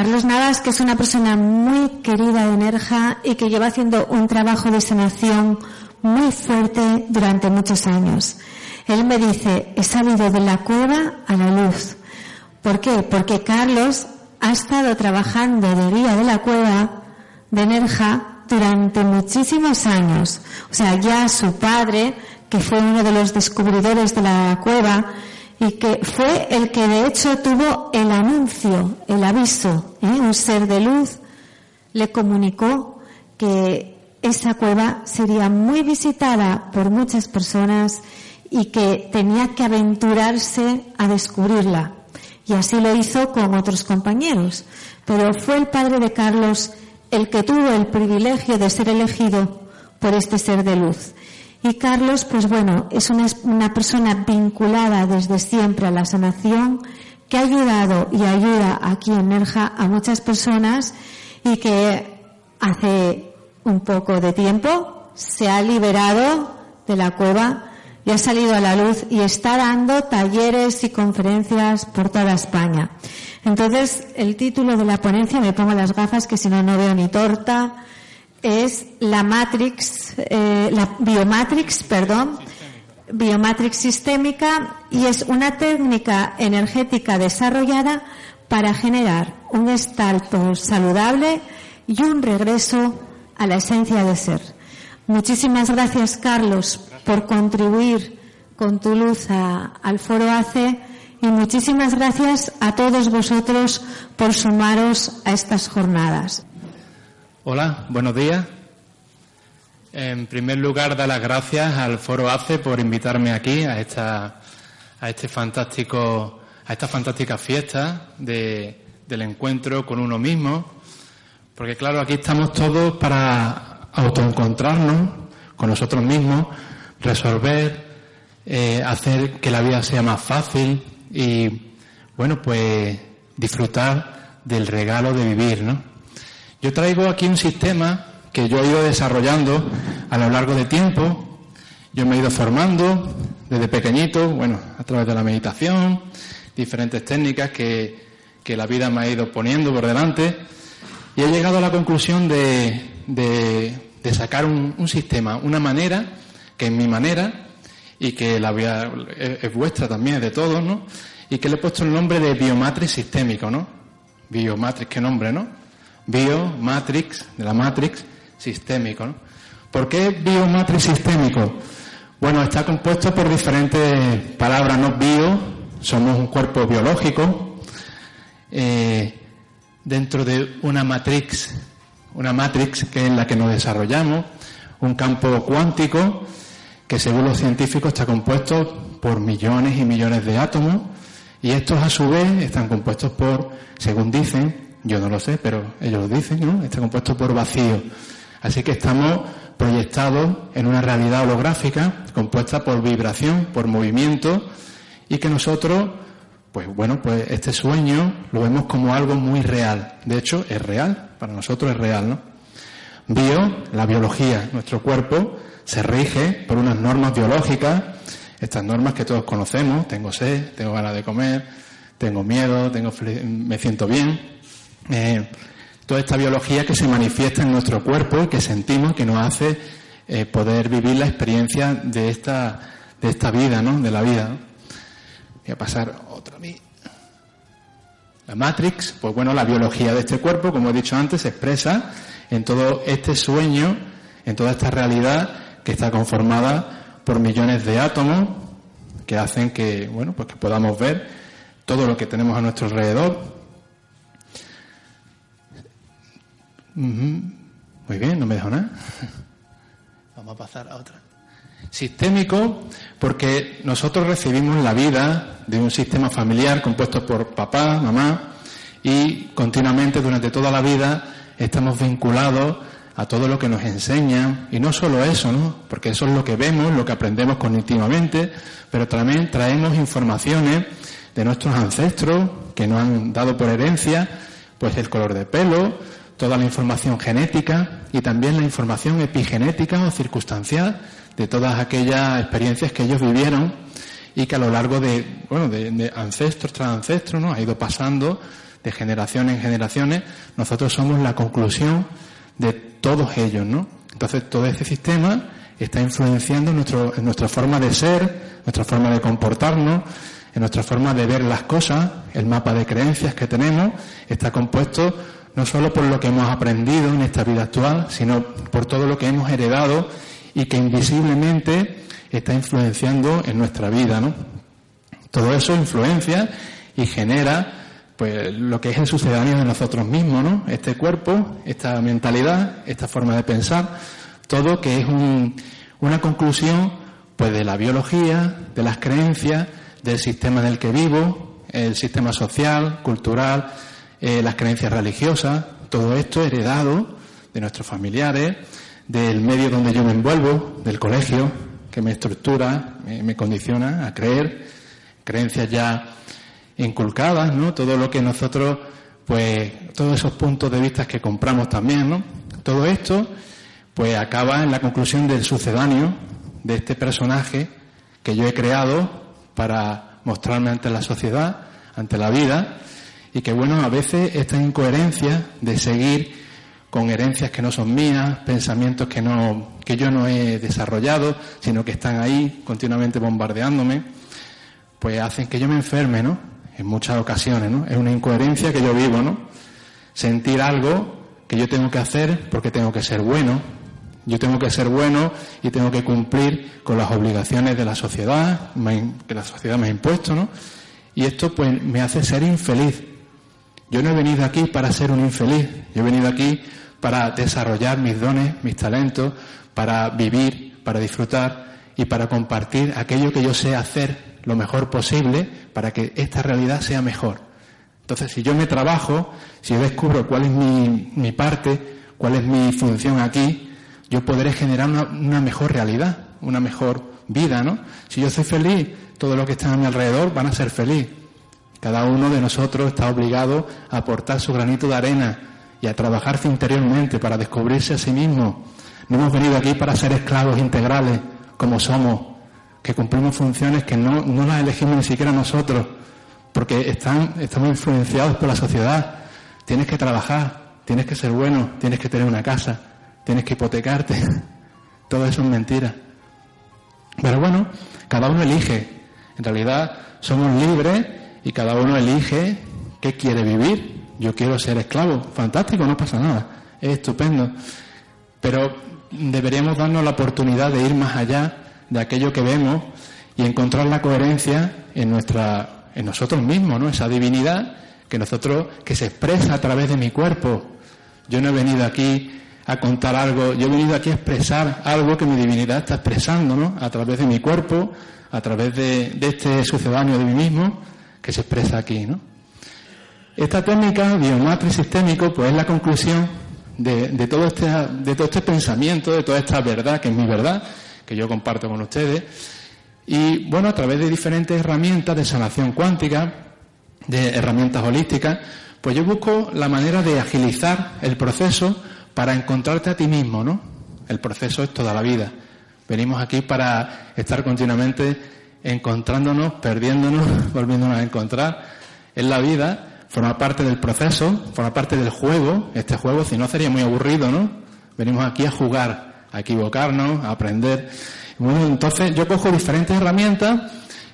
Carlos Navas, que es una persona muy querida de Nerja y que lleva haciendo un trabajo de sanación muy fuerte durante muchos años. Él me dice, he salido de la cueva a la luz. ¿Por qué? Porque Carlos ha estado trabajando de guía de la cueva de Nerja durante muchísimos años. O sea, ya su padre, que fue uno de los descubridores de la cueva, y que fue el que de hecho tuvo el anuncio, el aviso, ¿eh? un ser de luz le comunicó que esa cueva sería muy visitada por muchas personas y que tenía que aventurarse a descubrirla. Y así lo hizo con otros compañeros. Pero fue el padre de Carlos el que tuvo el privilegio de ser elegido por este ser de luz. Y Carlos, pues bueno, es una, persona vinculada desde siempre a la sanación, que ha ayudado y ayuda aquí en Nerja a muchas personas y que hace un poco de tiempo se ha liberado de la cueva y ha salido a la luz y está dando talleres y conferencias por toda España. Entonces, el título de la ponencia, me pongo las gafas que si no, no veo ni torta, es la matrix, eh, la biomatrix, perdón, biomatrix sistémica y es una técnica energética desarrollada para generar un estalto saludable y un regreso a la esencia de ser. Muchísimas gracias, Carlos, por contribuir con tu luz al foro ACE y muchísimas gracias a todos vosotros por sumaros a estas jornadas. Hola, buenos días. En primer lugar, dar las gracias al Foro ACE por invitarme aquí a esta, a este fantástico, a esta fantástica fiesta de, del encuentro con uno mismo. Porque claro, aquí estamos todos para autoencontrarnos con nosotros mismos, resolver, eh, hacer que la vida sea más fácil y, bueno, pues disfrutar del regalo de vivir, ¿no? Yo traigo aquí un sistema que yo he ido desarrollando a lo largo de tiempo. Yo me he ido formando desde pequeñito, bueno, a través de la meditación, diferentes técnicas que, que la vida me ha ido poniendo por delante. Y he llegado a la conclusión de, de, sacar un, un, sistema, una manera, que es mi manera, y que la vida es, vuestra también, es de todos, ¿no? Y que le he puesto el nombre de biomatrix sistémico, ¿no? Biomatrix, qué nombre, ¿no? Biomatrix, de la matrix, sistémico. ¿no? ¿Por qué biomatrix sistémico? Bueno, está compuesto por diferentes palabras, ¿no? Bio, somos un cuerpo biológico, eh, dentro de una matrix, una matrix que es la que nos desarrollamos, un campo cuántico que según los científicos está compuesto por millones y millones de átomos y estos a su vez están compuestos por, según dicen, yo no lo sé, pero ellos lo dicen, ¿no? Está compuesto por vacío. Así que estamos proyectados en una realidad holográfica compuesta por vibración, por movimiento, y que nosotros, pues bueno, pues este sueño lo vemos como algo muy real. De hecho, es real, para nosotros es real, ¿no? Bio, la biología, nuestro cuerpo se rige por unas normas biológicas, estas normas que todos conocemos, tengo sed, tengo ganas de comer, tengo miedo, tengo, me siento bien. Eh, toda esta biología que se manifiesta en nuestro cuerpo y que sentimos que nos hace eh, poder vivir la experiencia de esta, de esta vida, ¿no? De la vida. Voy a pasar otra a mí. La Matrix, pues bueno, la biología de este cuerpo, como he dicho antes, se expresa en todo este sueño, en toda esta realidad que está conformada por millones de átomos que hacen que, bueno, pues que podamos ver todo lo que tenemos a nuestro alrededor. Muy bien, no me dejo nada. Vamos a pasar a otra. Sistémico, porque nosotros recibimos la vida de un sistema familiar compuesto por papá, mamá, y continuamente durante toda la vida estamos vinculados a todo lo que nos enseñan, y no solo eso, ¿no? Porque eso es lo que vemos, lo que aprendemos cognitivamente, pero también traemos informaciones de nuestros ancestros que nos han dado por herencia, pues el color de pelo, toda la información genética y también la información epigenética o circunstancial de todas aquellas experiencias que ellos vivieron y que a lo largo de, bueno, de, ancestros tras ancestros, ¿no? Ha ido pasando de generaciones en generaciones. Nosotros somos la conclusión de todos ellos, ¿no? Entonces todo ese sistema está influenciando nuestro, en nuestra forma de ser, nuestra forma de comportarnos, en nuestra forma de ver las cosas, el mapa de creencias que tenemos está compuesto no solo por lo que hemos aprendido en esta vida actual, sino por todo lo que hemos heredado y que invisiblemente está influenciando en nuestra vida, ¿no? Todo eso influencia y genera pues lo que es el sucedáneo de nosotros mismos, ¿no? Este cuerpo, esta mentalidad, esta forma de pensar, todo que es una conclusión pues de la biología, de las creencias, del sistema en el que vivo, el sistema social, cultural, eh, las creencias religiosas, todo esto heredado de nuestros familiares, del medio donde yo me envuelvo, del colegio, que me estructura, me, condiciona a creer, creencias ya inculcadas, ¿no? Todo lo que nosotros, pues, todos esos puntos de vista que compramos también, ¿no? Todo esto, pues, acaba en la conclusión del sucedáneo de este personaje que yo he creado para mostrarme ante la sociedad, ante la vida, y que bueno, a veces esta incoherencia de seguir con herencias que no son mías, pensamientos que no, que yo no he desarrollado, sino que están ahí continuamente bombardeándome, pues hacen que yo me enferme, ¿no? En muchas ocasiones, ¿no? Es una incoherencia que yo vivo, ¿no? Sentir algo que yo tengo que hacer porque tengo que ser bueno. Yo tengo que ser bueno y tengo que cumplir con las obligaciones de la sociedad, que la sociedad me ha impuesto, ¿no? Y esto pues me hace ser infeliz. Yo no he venido aquí para ser un infeliz, yo he venido aquí para desarrollar mis dones, mis talentos, para vivir, para disfrutar y para compartir aquello que yo sé hacer lo mejor posible para que esta realidad sea mejor. Entonces, si yo me trabajo, si yo descubro cuál es mi, mi parte, cuál es mi función aquí, yo podré generar una, una, mejor realidad, una mejor vida, ¿no? Si yo soy feliz, todo lo que está a mi alrededor van a ser feliz. Cada uno de nosotros está obligado a aportar su granito de arena y a trabajarse interiormente para descubrirse a sí mismo. No hemos venido aquí para ser esclavos integrales como somos, que cumplimos funciones que no, no las elegimos ni siquiera nosotros, porque están, estamos influenciados por la sociedad. Tienes que trabajar, tienes que ser bueno, tienes que tener una casa, tienes que hipotecarte. Todo eso es mentira. Pero bueno, cada uno elige. En realidad somos libres y cada uno elige qué quiere vivir. Yo quiero ser esclavo, fantástico, no pasa nada, es estupendo. Pero deberíamos darnos la oportunidad de ir más allá de aquello que vemos y encontrar la coherencia en nuestra en nosotros mismos, ¿no? Esa divinidad que nosotros que se expresa a través de mi cuerpo. Yo no he venido aquí a contar algo, yo he venido aquí a expresar algo que mi divinidad está expresando, ¿no? A través de mi cuerpo, a través de, de este sucedáneo de mí mismo que se expresa aquí, ¿no? Esta técnica, biomatriz sistémico, pues es la conclusión de, de, todo este, de todo este pensamiento, de toda esta verdad, que es mi verdad, que yo comparto con ustedes. Y bueno, a través de diferentes herramientas de sanación cuántica, de herramientas holísticas, pues yo busco la manera de agilizar el proceso para encontrarte a ti mismo, ¿no? El proceso es toda la vida. Venimos aquí para estar continuamente encontrándonos, perdiéndonos, volviéndonos a encontrar. en la vida, forma parte del proceso, forma parte del juego. Este juego, si no, sería muy aburrido, ¿no? Venimos aquí a jugar, a equivocarnos, a aprender. Bueno, entonces yo cojo diferentes herramientas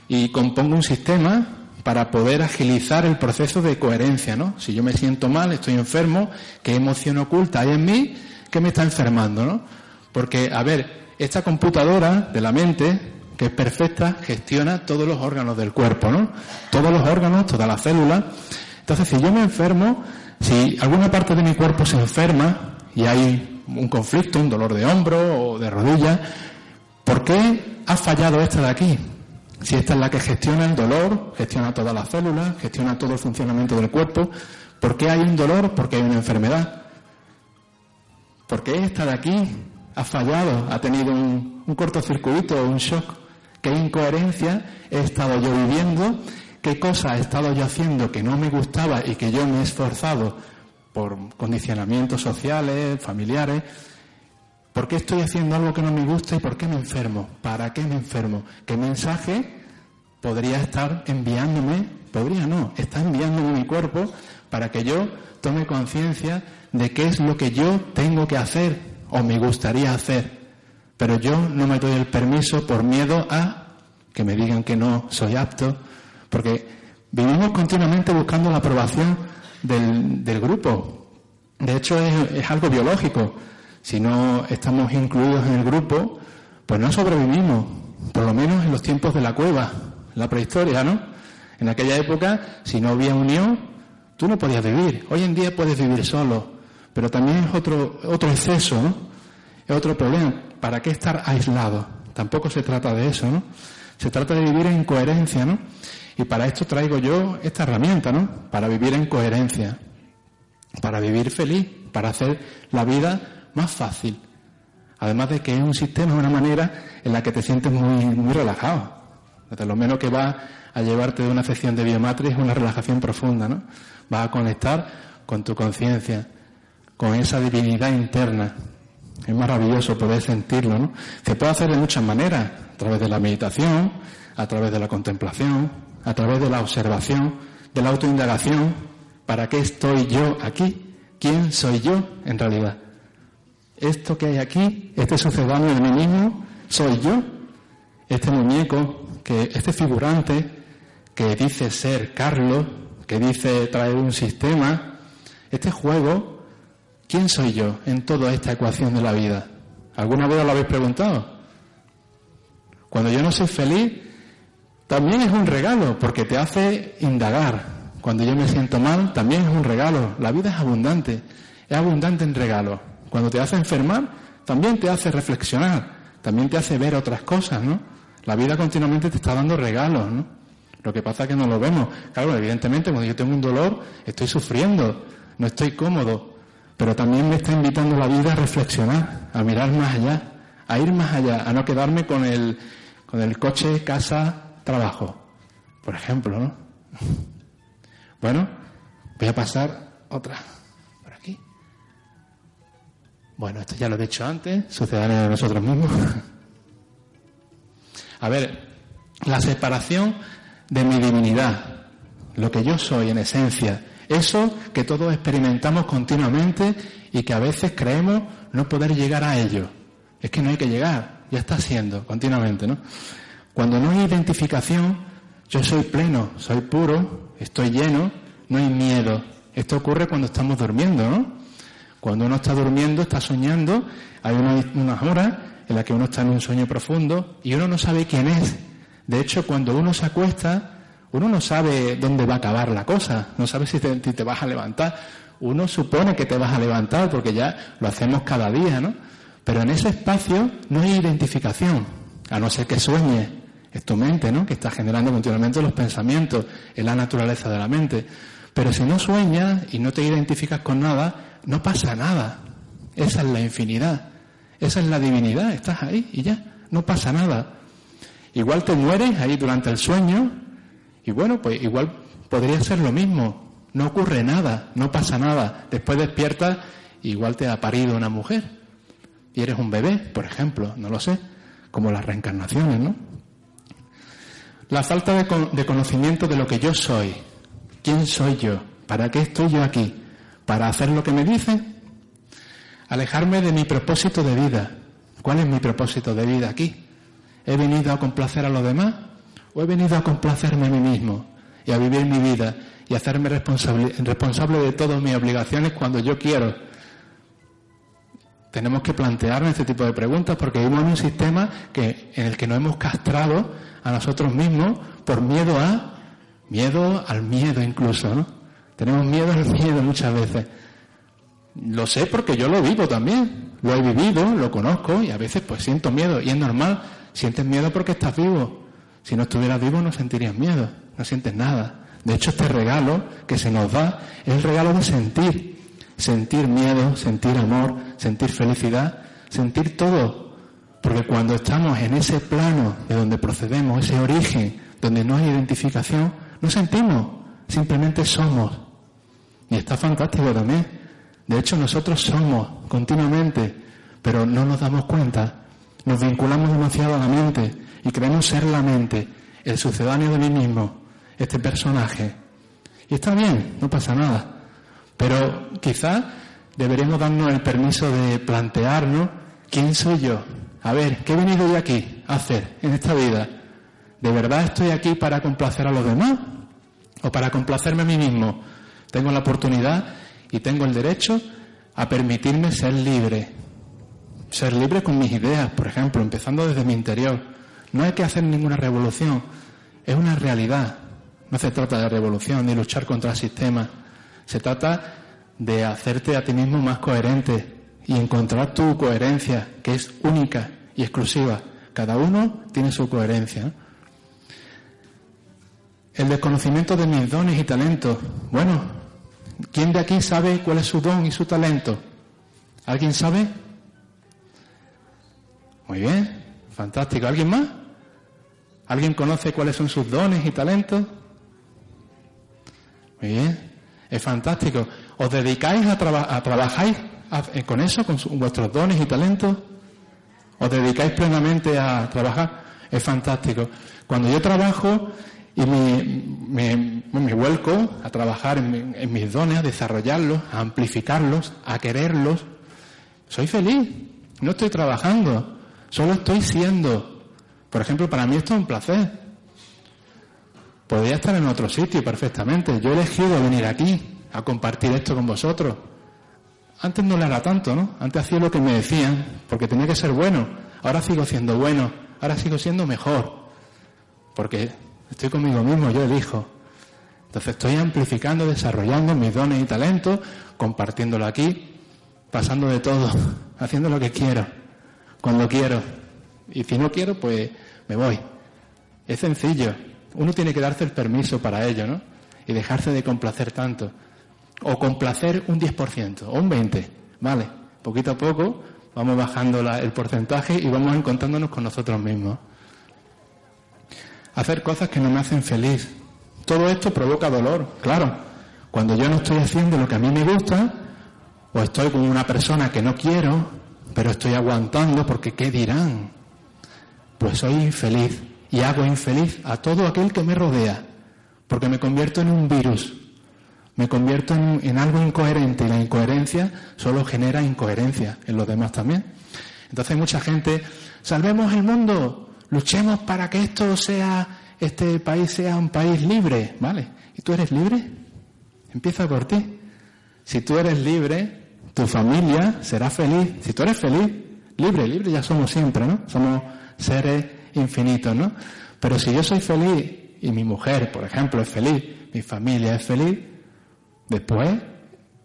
y compongo un sistema para poder agilizar el proceso de coherencia, ¿no? Si yo me siento mal, estoy enfermo, ¿qué emoción oculta hay en mí que me está enfermando, ¿no? Porque, a ver, esta computadora de la mente, que es perfecta, gestiona todos los órganos del cuerpo, ¿no? Todos los órganos, todas las células. Entonces, si yo me enfermo, si alguna parte de mi cuerpo se enferma y hay un conflicto, un dolor de hombro o de rodilla, ¿por qué ha fallado esta de aquí? Si esta es la que gestiona el dolor, gestiona todas las células, gestiona todo el funcionamiento del cuerpo, ¿por qué hay un dolor? Porque hay una enfermedad. ¿Por qué esta de aquí ha fallado, ha tenido un, un cortocircuito, un shock? ¿Qué incoherencia he estado yo viviendo? ¿Qué cosa he estado yo haciendo que no me gustaba y que yo me he esforzado por condicionamientos sociales, familiares? ¿Por qué estoy haciendo algo que no me gusta y por qué me enfermo? ¿Para qué me enfermo? ¿Qué mensaje podría estar enviándome? Podría no, está enviándome mi cuerpo para que yo tome conciencia de qué es lo que yo tengo que hacer o me gustaría hacer. Pero yo no me doy el permiso por miedo a que me digan que no soy apto, porque vivimos continuamente buscando la aprobación del, del grupo. De hecho, es, algo biológico si no estamos incluidos en el grupo, pues no sobrevivimos, por lo menos en los tiempos de la cueva, la prehistoria, ¿no? En aquella época, si no había unión, tú no podías vivir. Hoy en día puedes vivir solo, pero también es otro, otro exceso, ¿no? Es otro problema. ¿Para qué estar aislado? Tampoco se trata de eso, ¿no? Se trata de vivir en coherencia, ¿no? Y para esto traigo yo esta herramienta, ¿no? Para vivir en coherencia, para vivir feliz, para hacer la vida más fácil. Además de que es un sistema, una manera en la que te sientes muy, muy relajado. De lo menos que va a llevarte de una sesión de biomatrix es una relajación profunda, ¿no? Vas a conectar con tu conciencia, con esa divinidad interna. Es maravilloso poder sentirlo, ¿no? Se puede hacer de muchas maneras, a través de la meditación, a través de la contemplación, a través de la observación, de la autoindagación. ¿Para qué estoy yo aquí? ¿Quién soy yo en realidad? esto que hay aquí, este sucedáneo de mí mismo, soy yo. Este muñeco, que, este figurante que dice ser Carlos, que dice traer un sistema, este juego, ¿quién soy yo en toda esta ecuación de la vida? ¿Alguna vez lo habéis preguntado? Cuando yo no soy feliz, también es un regalo, porque te hace indagar. Cuando yo me siento mal, también es un regalo. La vida es abundante, es abundante en regalos. Cuando te hace enfermar, también te hace reflexionar, también te hace ver otras cosas, ¿no? La vida continuamente te está dando regalos, ¿no? Lo que pasa es que no lo vemos. Claro, evidentemente, cuando yo tengo un dolor, estoy sufriendo, no estoy cómodo, pero también me está invitando la vida a reflexionar, a mirar más allá, a ir más allá, a no quedarme con el, con el coche, casa, trabajo, por ejemplo, ¿no? Bueno, voy a pasar otra. Bueno, esto ya lo he dicho antes, sucederá a nosotros mismos. A ver, la separación de mi divinidad, lo que yo soy en esencia, eso que todos experimentamos continuamente y que a veces creemos no poder llegar a ello. Es que no hay que llegar, ya está siendo continuamente, ¿no? Cuando no hay identificación, yo soy pleno, soy puro, estoy lleno, no hay miedo. Esto ocurre cuando estamos durmiendo, ¿no? Cuando uno está durmiendo, está soñando, hay unas horas en las que uno está en un sueño profundo y uno no sabe quién es. De hecho, cuando uno se acuesta, uno no sabe dónde va a acabar la cosa, no sabe si te, vas a levantar. Uno supone que te vas a levantar porque ya lo hacemos cada día, ¿no? Pero en ese espacio no hay identificación, a no ser que sueñes. Es tu mente, ¿no? Que está generando continuamente los pensamientos, es la naturaleza de la mente. Pero si no sueñas y no te identificas con nada, no pasa nada. Esa es la infinidad. Esa es la divinidad. Estás ahí y ya. No pasa nada. Igual te mueres ahí durante el sueño y bueno, pues igual podría ser lo mismo. No ocurre nada, no pasa nada. Después despiertas, igual te ha parido una mujer y eres un bebé, por ejemplo, no lo sé, como las reencarnaciones, ¿no? La falta de, de conocimiento de lo que yo soy. ¿Quién soy yo? ¿Para qué estoy yo aquí? ¿Para hacer lo que me dicen? Alejarme de mi propósito de vida. ¿Cuál es mi propósito de vida aquí? ¿He venido a complacer a los demás o he venido a complacerme a mí mismo y a vivir mi vida y a hacerme responsable, responsable de todas mis obligaciones cuando yo quiero? Tenemos que plantearnos este tipo de preguntas porque vivimos en un sistema que, en el que nos hemos castrado a nosotros mismos por miedo a, miedo al miedo incluso, ¿no? Tenemos miedo al miedo muchas veces. Lo sé porque yo lo vivo también. Lo he vivido, lo conozco y a veces pues siento miedo. Y es normal, sientes miedo porque estás vivo. Si no estuvieras vivo no sentirías miedo, no sientes nada. De hecho, este regalo que se nos da es el regalo de sentir. Sentir miedo, sentir amor, sentir felicidad, sentir todo. Porque cuando estamos en ese plano de donde procedemos, ese origen, donde no hay identificación, no sentimos, simplemente somos. Y está fantástico también. De hecho, nosotros somos continuamente, pero no nos damos cuenta. Nos vinculamos demasiado a la mente y creemos ser la mente, el sucedáneo de mí mismo, este personaje. Y está bien, no pasa nada. Pero quizás deberíamos darnos el permiso de plantearnos quién soy yo. A ver, ¿qué he venido yo aquí a hacer en esta vida? ¿De verdad estoy aquí para complacer a los demás? ¿O para complacerme a mí mismo? Tengo la oportunidad y tengo el derecho a permitirme ser libre. Ser libre con mis ideas, por ejemplo, empezando desde mi interior. No hay que hacer ninguna revolución, es una realidad. No se trata de revolución ni luchar contra el sistema. Se trata de hacerte a ti mismo más coherente y encontrar tu coherencia, que es única y exclusiva. Cada uno tiene su coherencia. El desconocimiento de mis dones y talentos. Bueno, ¿Quién de aquí sabe cuál es su don y su talento? ¿Alguien sabe? Muy bien, fantástico. ¿Alguien más? ¿Alguien conoce cuáles son sus dones y talentos? Muy bien, es fantástico. ¿Os dedicáis a, a trabajar eh, con eso, con vuestros dones y talentos? ¿Os dedicáis plenamente a trabajar? Es fantástico. Cuando yo trabajo, y me, me, vuelco a trabajar en, mis dones, a desarrollarlos, a amplificarlos, a quererlos. Soy feliz, no estoy trabajando, solo estoy siendo. Por ejemplo, para mí esto es un placer. Podría estar en otro sitio perfectamente. Yo he elegido venir aquí a compartir esto con vosotros. Antes no le era tanto, ¿no? Antes hacía lo que me decían, porque tenía que ser bueno. Ahora sigo siendo bueno, ahora sigo siendo mejor. Porque Estoy conmigo mismo, yo elijo. Entonces estoy amplificando, desarrollando mis dones y talentos, compartiéndolo aquí, pasando de todo, haciendo lo que quiero, cuando quiero. Y si no quiero, pues me voy. Es sencillo. Uno tiene que darse el permiso para ello, ¿no? Y dejarse de complacer tanto. O complacer un 10% o un 20%. Vale, poquito a poco vamos bajando el porcentaje y vamos encontrándonos con nosotros mismos hacer cosas que no me hacen feliz. Todo esto provoca dolor, claro. Cuando yo no estoy haciendo lo que a mí me gusta, o estoy con una persona que no quiero, pero estoy aguantando porque ¿qué dirán? Pues soy infeliz y hago infeliz a todo aquel que me rodea, porque me convierto en un virus, me convierto en, en algo incoherente y la incoherencia solo genera incoherencia en los demás también. Entonces mucha gente, salvemos el mundo, Luchemos para que esto sea, este país sea un país libre, ¿vale? ¿Y tú eres libre? Empieza por ti. Si tú eres libre, tu familia será feliz. Si tú eres feliz, libre, libre ya somos siempre, ¿no? Somos seres infinitos, ¿no? Pero si yo soy feliz y mi mujer, por ejemplo, es feliz, mi familia es feliz, después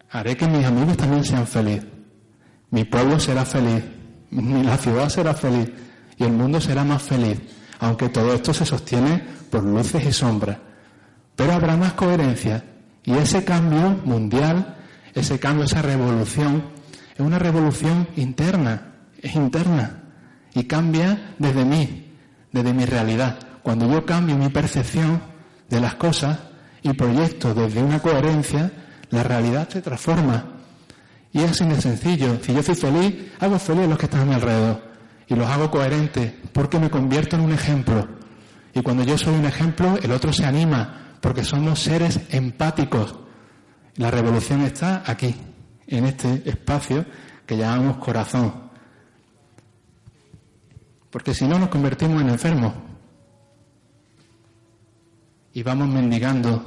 haré que mis amigos también sean felices. Mi pueblo será feliz, la ciudad será feliz, y el mundo será más feliz, aunque todo esto se sostiene por luces y sombras. Pero habrá más coherencia y ese cambio mundial, ese cambio, esa revolución, es una revolución interna, es interna y cambia desde mí, desde mi realidad. Cuando yo cambio mi percepción de las cosas y proyecto desde una coherencia, la realidad se transforma. Y es así de sencillo. Si yo soy feliz, hago feliz a los que están a mi alrededor y los hago coherentes porque me convierto en un ejemplo. Y cuando yo soy un ejemplo, el otro se anima porque somos seres empáticos. La revolución está aquí, en este espacio que llamamos corazón. Porque si no nos convertimos en enfermos y vamos mendigando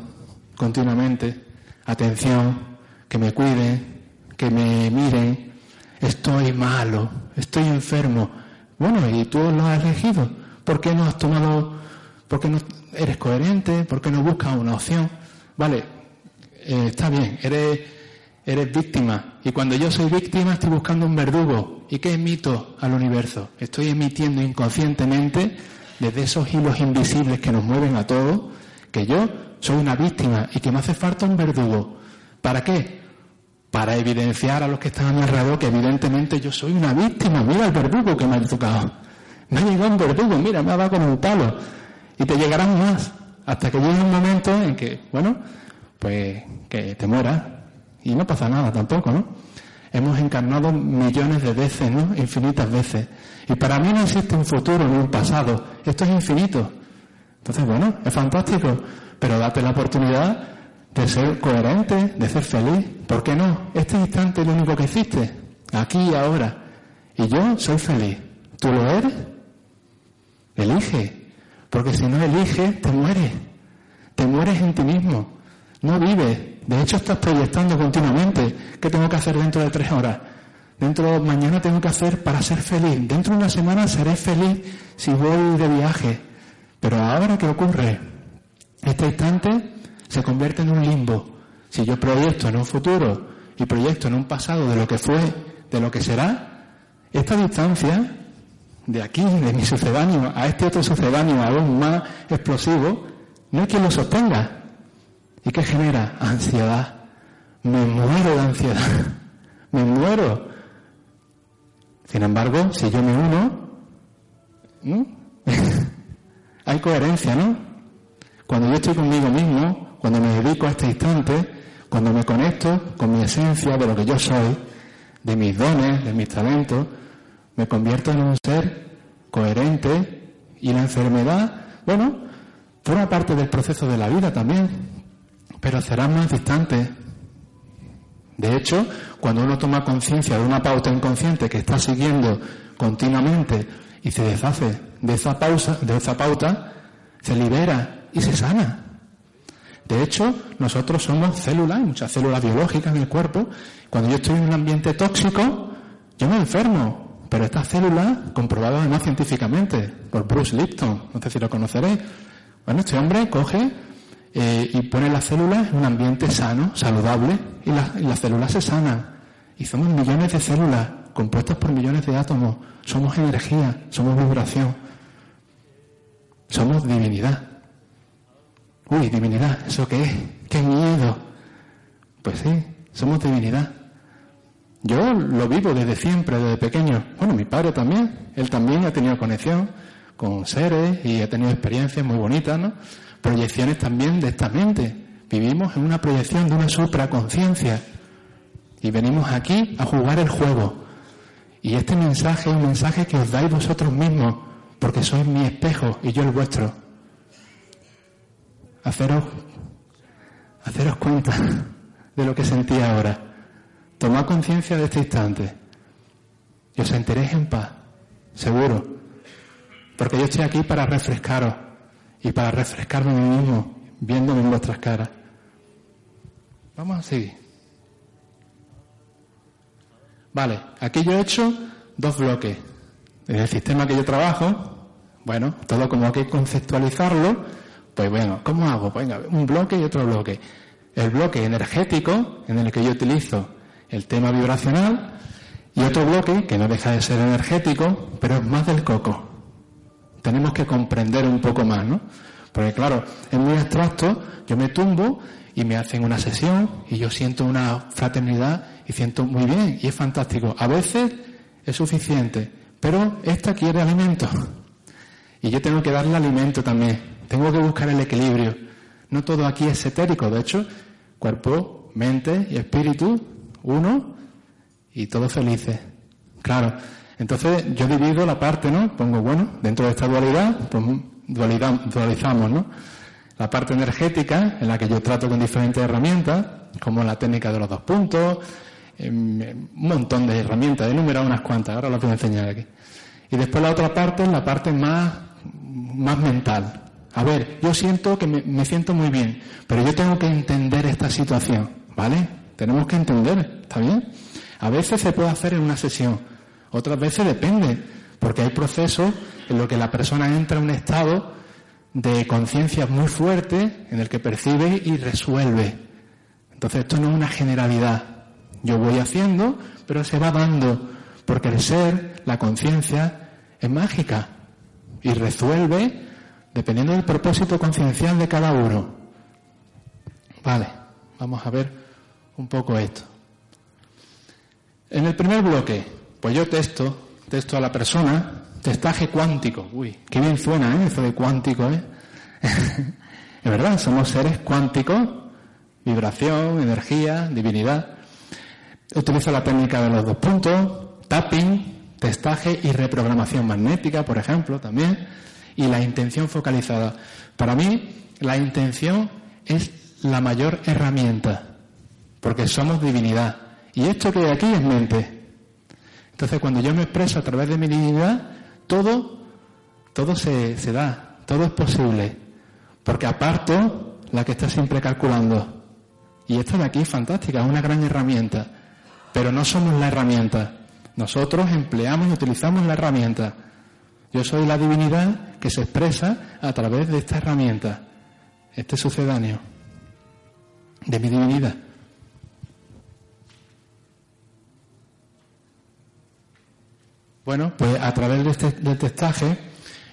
continuamente atención, que me cuiden, que me miren, estoy malo, estoy enfermo. Bueno, y tú lo has elegido. ¿Por qué no has tomado, por qué no eres coherente? ¿Por qué no buscas una opción? Vale, eh, está bien, eres, eres víctima. Y cuando yo soy víctima estoy buscando un verdugo. ¿Y qué emito al universo? Estoy emitiendo inconscientemente desde esos hilos invisibles que nos mueven a todos, que yo soy una víctima y que me hace falta un verdugo. ¿Para qué? Para evidenciar a los que están a alrededor que evidentemente yo soy una víctima. Mira el verdugo que me ha tocado. Me ha llegado un verdugo, mira, me ha dado con un palo. Y te llegarán más. Hasta que llegue un momento en que, bueno, pues que te mueras y no pasa nada tampoco, ¿no? Hemos encarnado millones de veces, ¿no? Infinitas veces. Y para mí no existe un futuro ni un pasado. Esto es infinito. Entonces, bueno, es fantástico, pero date la oportunidad de ser coherente, de ser feliz. ¿Por qué no? Este instante es lo único que existe, aquí y ahora. Y yo soy feliz. ¿Tú lo eres? Elige. Porque si no eliges, te mueres. Te mueres en ti mismo. No vives. De hecho, estás proyectando continuamente. ¿Qué tengo que hacer dentro de tres horas? Dentro de mañana tengo que hacer para ser feliz. Dentro de una semana seré feliz si voy de viaje. Pero ahora, ¿qué ocurre? Este instante se convierte en un limbo. Si yo proyecto en un futuro y proyecto en un pasado de lo que fue, de lo que será, esta distancia de aquí, de mi sucedáneo, a este otro sucedáneo aún más explosivo, no hay quien lo sostenga. ¿Y qué genera? Ansiedad. Me muero de ansiedad. Me muero. Sin embargo, si yo me uno, hay coherencia, ¿no? Cuando yo estoy conmigo mismo, cuando me dedico a este instante, cuando me conecto con mi esencia de lo que yo soy, de mis dones, de mis talentos, me convierto en un ser coherente y la enfermedad, bueno, forma parte del proceso de la vida también pero será más distante. De hecho, cuando uno toma conciencia de una pauta inconsciente que está siguiendo continuamente y se deshace de esa pausa, de esa pauta, se libera y se sana. De hecho, nosotros somos células, muchas células biológicas en el cuerpo. Cuando yo estoy en un ambiente tóxico, yo me enfermo. Pero estas células, comprobadas además científicamente por Bruce Lipton, no sé si lo conoceréis. Bueno, este hombre coge eh, y pone las células en un ambiente sano, saludable, y, las células se sanan. Y somos millones de células compuestas por millones de átomos. Somos energía, somos vibración. Somos divinidad. Uy, divinidad, ¿eso qué es? ¡Qué miedo! Pues sí, somos divinidad. Yo lo vivo desde siempre, desde pequeño. Bueno, mi padre también. Él también ha tenido conexión con seres y ha tenido experiencias muy bonitas, ¿no? Proyecciones también de esta mente. Vivimos en una proyección de una supraconciencia. Y venimos aquí a jugar el juego. Y este mensaje es un mensaje que os dais vosotros mismos, porque sois mi espejo y yo el vuestro. Haceros, haceros cuenta de lo que sentí ahora. Tomad conciencia de este instante. Y os sentiréis en paz, seguro. Porque yo estoy aquí para refrescaros y para refrescarme a mí mismo viéndome en vuestras caras. Vamos a seguir. Vale, aquí yo he hecho dos bloques. En el sistema que yo trabajo, bueno, todo como hay que conceptualizarlo, pues bueno, ¿cómo hago? Pues venga, un bloque y otro bloque. El bloque energético, en el que yo utilizo el tema vibracional, y otro bloque que no deja de ser energético, pero es más del coco tenemos que comprender un poco más, ¿no? Porque claro, es muy abstracto, yo me tumbo y me hacen una sesión y yo siento una fraternidad y siento muy bien y es fantástico. A veces es suficiente, pero esta quiere alimento y yo tengo que darle alimento también. Tengo que buscar el equilibrio. No todo aquí es etérico, de hecho, cuerpo, mente y espíritu, uno y todos felices. Claro, entonces yo divido la parte, ¿no? Pongo, bueno, dentro de esta dualidad, pues dualizamos, ¿no? La parte energética, en la que yo trato con diferentes herramientas, como la técnica de los dos puntos, em, un montón de herramientas, he enumerado unas cuantas, ahora las voy a enseñar aquí. Y después la otra parte la parte más, más mental. A ver, yo siento que me, me siento muy bien, pero yo tengo que entender esta situación, ¿vale? Tenemos que entender, ¿está bien? A veces se puede hacer en una sesión, otras veces depende, porque hay procesos en los que la persona entra en un estado de conciencia muy fuerte en el que percibe y resuelve. Entonces esto no es una generalidad. Yo voy haciendo, pero se va dando, porque el ser, la conciencia, es mágica y resuelve dependiendo del propósito conciencial de cada uno. Vale, vamos a ver un poco esto. En el primer bloque, pues yo texto, texto a la persona, testaje cuántico. Uy, qué bien suena, ¿eh? Eso de cuántico, ¿eh? es verdad, somos seres cuánticos, vibración, energía, divinidad. Utilizo la técnica de los dos puntos, tapping, testaje y reprogramación magnética, por ejemplo, también, y la intención focalizada. Para mí, la intención es la mayor herramienta, porque somos divinidad. Y esto que hay aquí es mente. Entonces, cuando yo me expreso a través de mi divinidad, todo, todo se, se da, todo es posible. Porque aparto la que está siempre calculando. Y esta de aquí es fantástica, es una gran herramienta. Pero no somos la herramienta. Nosotros empleamos y utilizamos la herramienta. Yo soy la divinidad que se expresa a través de esta herramienta, este sucedáneo de mi divinidad. Bueno, pues a través este, del testaje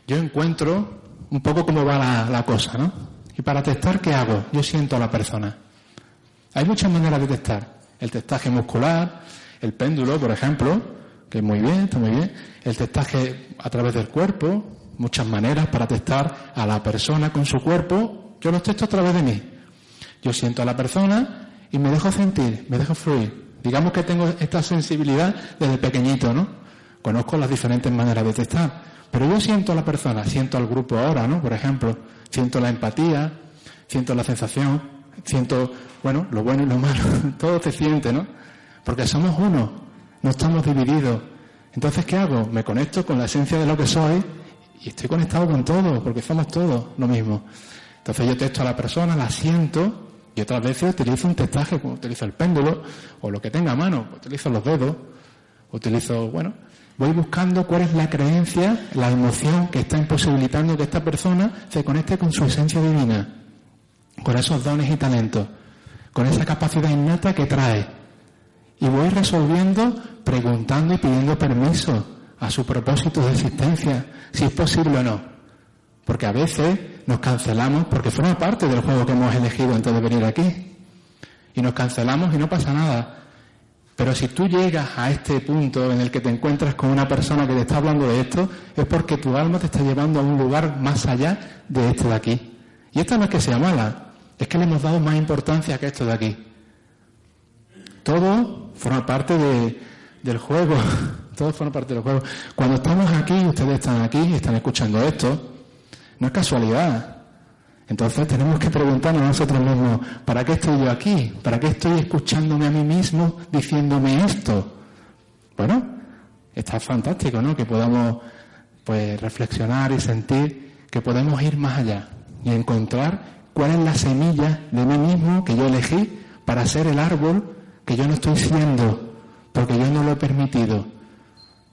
yo encuentro un poco cómo va la, cosa, ¿no? Y para testar, ¿qué hago? Yo siento a la persona. Hay muchas maneras de testar. El testaje muscular, el péndulo, por ejemplo, que muy bien, está muy bien. El testaje a través del cuerpo, muchas maneras para testar a la persona con su cuerpo. Yo los testo a través de mí. Yo siento a la persona y me dejo sentir, me dejo fluir. Digamos que tengo esta sensibilidad desde pequeñito, ¿no? Conozco las diferentes maneras de testar, pero yo siento a la persona, siento al grupo ahora, ¿no? Por ejemplo, siento la empatía, siento la sensación, siento, bueno, lo bueno y lo malo, todo se siente, ¿no? Porque somos uno, no estamos divididos. Entonces, ¿qué hago? Me conecto con la esencia de lo que soy y estoy conectado con todo, porque somos todos lo mismo. Entonces yo testo a la persona, la siento y otras veces utilizo un testaje, como utilizo el péndulo o lo que tenga a mano, utilizo los dedos, utilizo, bueno, voy buscando cuál es la creencia, la emoción que está imposibilitando que esta persona se conecte con su esencia divina, con esos dones y talentos, con esa capacidad innata que trae. Y voy resolviendo, preguntando y pidiendo permiso a su propósito de existencia, si es posible o no. Porque a veces nos cancelamos porque forma parte del juego que hemos elegido antes de venir aquí. Y nos cancelamos y no pasa nada. Pero si tú llegas a este punto en el que te encuentras con una persona que te está hablando de esto, es porque tu alma te está llevando a un lugar más allá de este de aquí. Y esta no es que sea mala, es que le hemos dado más importancia que esto de aquí. Todo forma parte de, del juego, todo forma parte del juego. Cuando estamos aquí, ustedes están aquí, están escuchando esto, no es casualidad. Entonces tenemos que preguntarnos a nosotros mismos, ¿para qué estoy yo aquí? ¿Para qué estoy escuchándome a mí mismo diciéndome esto? Bueno, está fantástico, ¿no? Que podamos pues reflexionar y sentir que podemos ir más allá y encontrar cuál es la semilla de mí mismo que yo elegí para ser el árbol que yo no estoy siendo, porque yo no lo he permitido.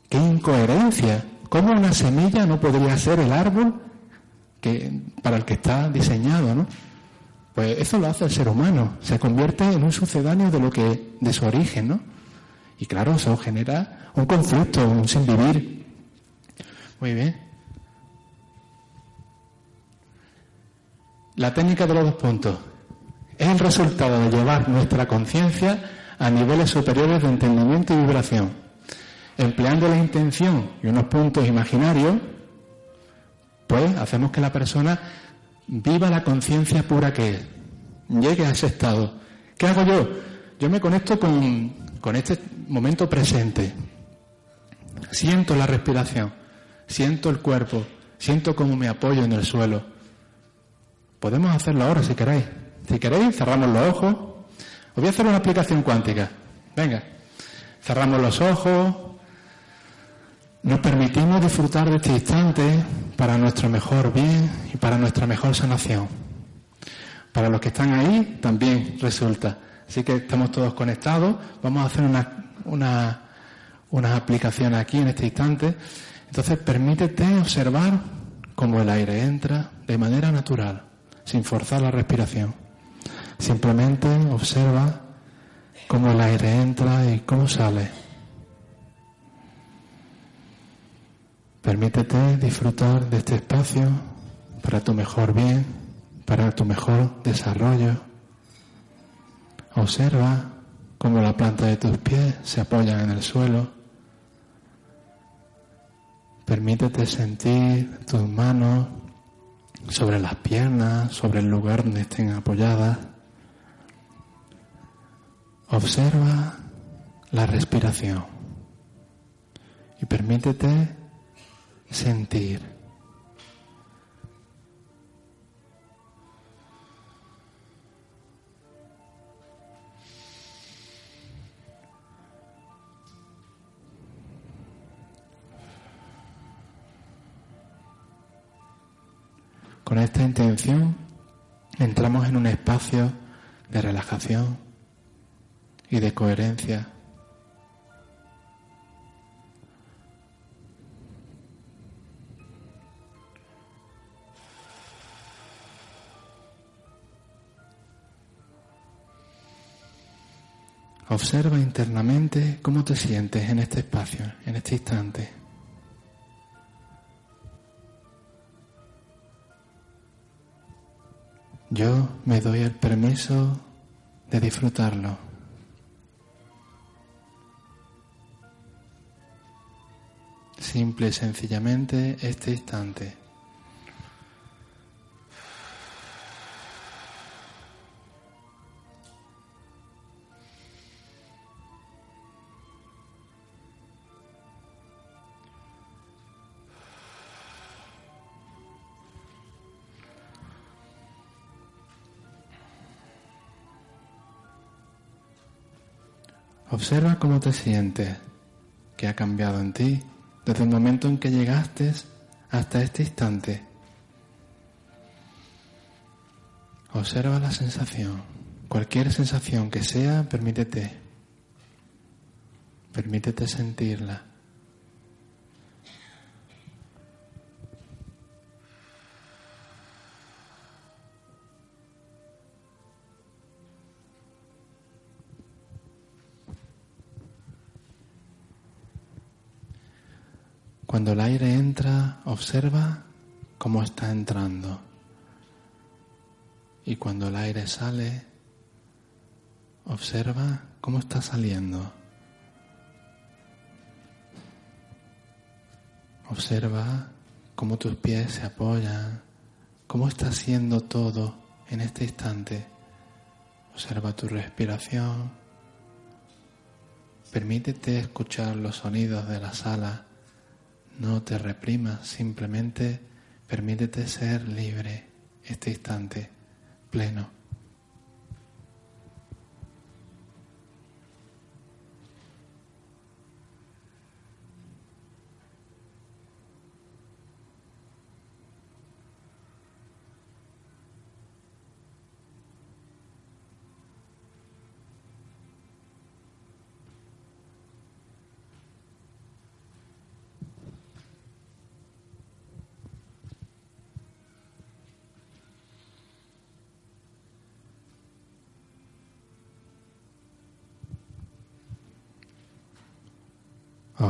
¡Qué incoherencia! ¿Cómo una semilla no podría ser el árbol que, para el que está diseñado, ¿no? Pues eso lo hace el ser humano, se convierte en un sucedáneo de lo que, de su origen, ¿no? Y claro, eso genera un conflicto, un sin vivir. Muy bien. La técnica de los dos puntos es el resultado de llevar nuestra conciencia a niveles superiores de entendimiento y vibración, empleando la intención y unos puntos imaginarios pues hacemos que la persona viva la conciencia pura que es, llegue a ese estado. ¿Qué hago yo? Yo me conecto con, con este momento presente. Siento la respiración, siento el cuerpo, siento cómo me apoyo en el suelo. Podemos hacerlo ahora si queréis. Si queréis, cerramos los ojos. Os voy a hacer una aplicación cuántica. Venga, cerramos los ojos. Nos permitimos disfrutar de este instante para nuestro mejor bien y para nuestra mejor sanación. Para los que están ahí también resulta. Así que estamos todos conectados. Vamos a hacer una, una, unas aplicaciones aquí en este instante. Entonces permítete observar cómo el aire entra de manera natural, sin forzar la respiración. Simplemente observa cómo el aire entra y cómo sale. Permítete disfrutar de este espacio para tu mejor bien, para tu mejor desarrollo. Observa cómo la planta de tus pies se apoya en el suelo. Permítete sentir tus manos sobre las piernas, sobre el lugar donde estén apoyadas. Observa la respiración y permítete sentir. Con esta intención entramos en un espacio de relajación y de coherencia. Observa internamente cómo te sientes en este espacio, en este instante. Yo me doy el permiso de disfrutarlo. simple y sencillamente este instante. Observa cómo te sientes, qué ha cambiado en ti desde el momento en que llegaste hasta este instante. Observa la sensación, cualquier sensación que sea, permítete, permítete sentirla. Cuando el aire entra, observa cómo está entrando. Y cuando el aire sale, observa cómo está saliendo. Observa cómo tus pies se apoyan, cómo está siendo todo en este instante. Observa tu respiración. Permítete escuchar los sonidos de la sala no te reprimas, simplemente permítete ser libre este instante pleno.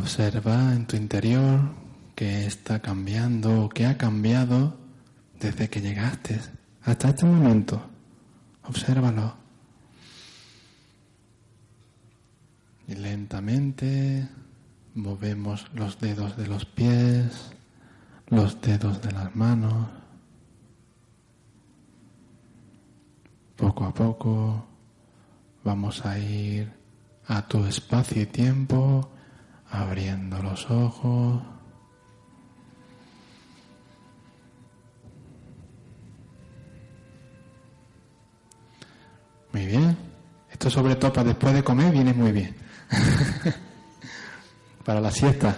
Observa en tu interior qué está cambiando o qué ha cambiado desde que llegaste hasta este momento. Obsérvalo. Y lentamente movemos los dedos de los pies, los dedos de las manos. Poco a poco vamos a ir a tu espacio y tiempo abriendo los ojos. Muy bien. Esto sobre todo para después de comer viene muy bien. para la siesta.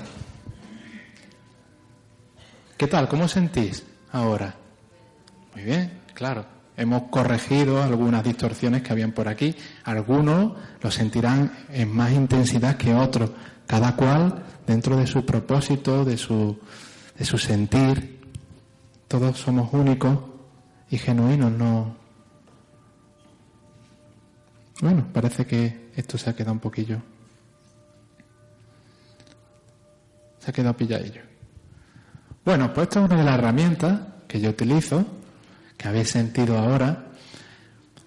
¿Qué tal? ¿Cómo sentís ahora? Muy bien, claro. Hemos corregido algunas distorsiones que habían por aquí. Algunos lo sentirán en más intensidad que otros. Cada cual dentro de su propósito, de su, de su sentir. Todos somos únicos y genuinos, no. Bueno, parece que esto se ha quedado un poquillo. Se ha quedado pilladillo. Bueno, pues esta es una de las herramientas que yo utilizo, que habéis sentido ahora.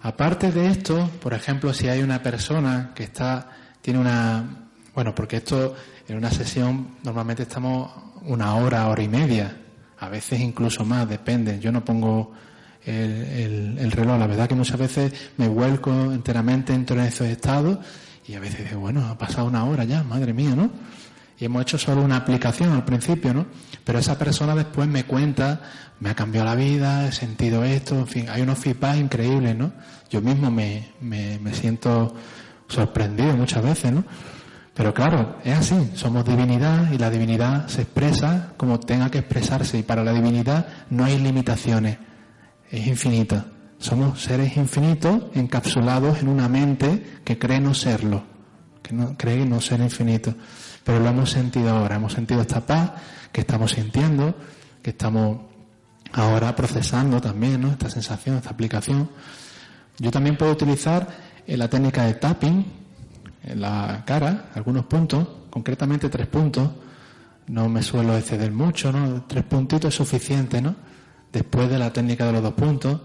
Aparte de esto, por ejemplo, si hay una persona que está, tiene una, bueno, porque esto en una sesión normalmente estamos una hora, hora y media, a veces incluso más, depende. Yo no pongo el, el, reloj, la verdad que muchas veces me vuelco enteramente, entro en esos estados y a veces digo, bueno, ha pasado una hora ya, madre mía, ¿no? y hemos hecho solo una aplicación al principio, ¿no? Pero esa persona después me cuenta, me ha cambiado la vida, he sentido esto, en fin, hay unos feedback increíbles, ¿no? Yo mismo me, me, me siento sorprendido muchas veces, ¿no? Pero claro, es así, somos divinidad y la divinidad se expresa como tenga que expresarse y para la divinidad no hay limitaciones, es infinita. Somos seres infinitos encapsulados en una mente que cree no serlo, que cree no ser infinito pero lo hemos sentido ahora, hemos sentido esta paz que estamos sintiendo, que estamos ahora procesando también, ¿no? Esta sensación, esta aplicación. Yo también puedo utilizar eh, la técnica de tapping en la cara, algunos puntos, concretamente tres puntos. No me suelo exceder mucho, ¿no? Tres puntitos es suficiente, ¿no? Después de la técnica de los dos puntos.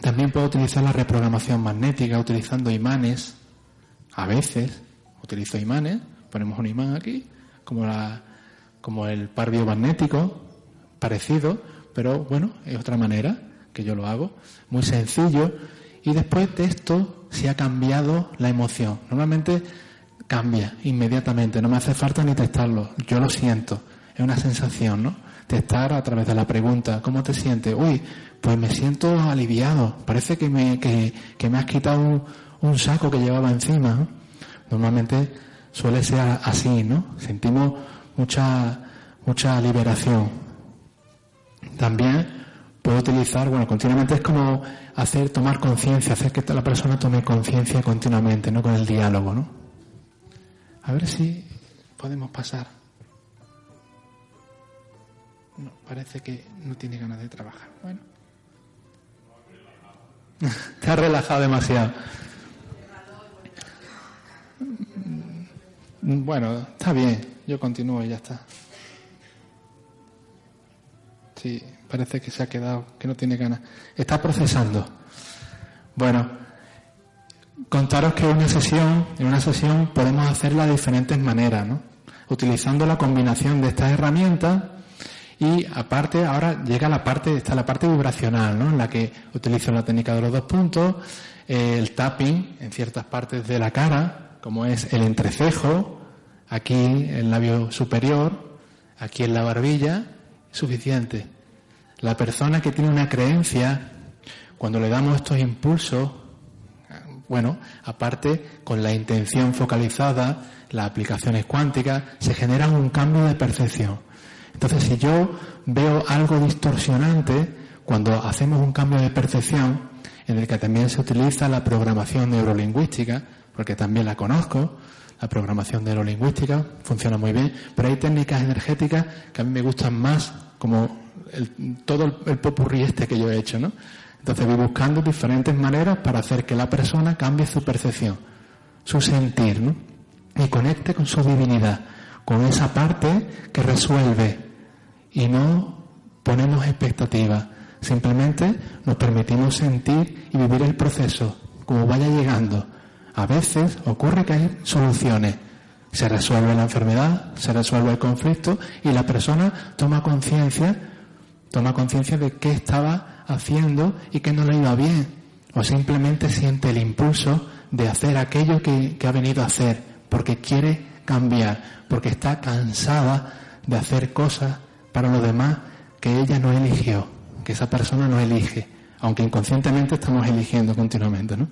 También puedo utilizar la reprogramación magnética utilizando imanes. A veces utilizo imanes ponemos un imán aquí, como, la, como el par biomagnético, parecido, pero bueno, es otra manera que yo lo hago, muy sencillo, y después de esto se ha cambiado la emoción. Normalmente cambia inmediatamente, no me hace falta ni testarlo, yo lo siento, es una sensación, ¿no? Testar a través de la pregunta, ¿cómo te sientes? Uy, pues me siento aliviado, parece que me, que, me has quitado un, un, saco que llevaba encima. Normalmente suele ser así, ¿no? Sentimos mucha, mucha liberación. También puedo utilizar, bueno, continuamente es como hacer, tomar conciencia, hacer que la persona tome conciencia continuamente, ¿no? Con el diálogo, ¿no? A ver si podemos pasar. No, parece que no tiene ganas de trabajar. Bueno. Te has relajado demasiado. Bueno, está bien, yo continúo y ya está. Sí, parece que se ha quedado, que no tiene ganas. Está procesando. Bueno, contaros que una sesión, en una sesión podemos hacerla de diferentes maneras, ¿no? Utilizando la combinación de estas herramientas y aparte ahora llega la parte, está la parte vibracional, ¿no? En la que utilizo la técnica de los dos puntos, el tapping en ciertas partes de la cara, como es el entrecejo, aquí el labio superior, aquí en la barbilla, suficiente. La persona que tiene una creencia, cuando le damos estos impulsos, bueno, aparte con la intención focalizada, las aplicaciones cuánticas, se genera un cambio de percepción. Entonces, si yo veo algo distorsionante, cuando hacemos un cambio de percepción, en el que también se utiliza la programación neurolingüística, porque también la conozco, la programación neurolingüística, funciona muy bien, pero hay técnicas energéticas que a mí me gustan más, como todo el, el popurrí este que yo he hecho, ¿no? Entonces voy buscando diferentes maneras para hacer que la persona cambie su percepción, su sentir, ¿no? Y conecte con su divinidad, con esa parte que resuelve y no ponemos expectativas, simplemente nos permitimos sentir y vivir el proceso como vaya llegando a veces ocurre que hay soluciones. Se resuelve la enfermedad, se resuelve el conflicto y la persona toma conciencia, toma conciencia de qué estaba haciendo y que no le iba bien. O simplemente siente el impulso de hacer aquello que, que ha venido a hacer, porque quiere cambiar, porque está cansada de hacer cosas para los demás que ella no eligió, que esa persona no elige, aunque inconscientemente estamos eligiendo continuamente, ¿no?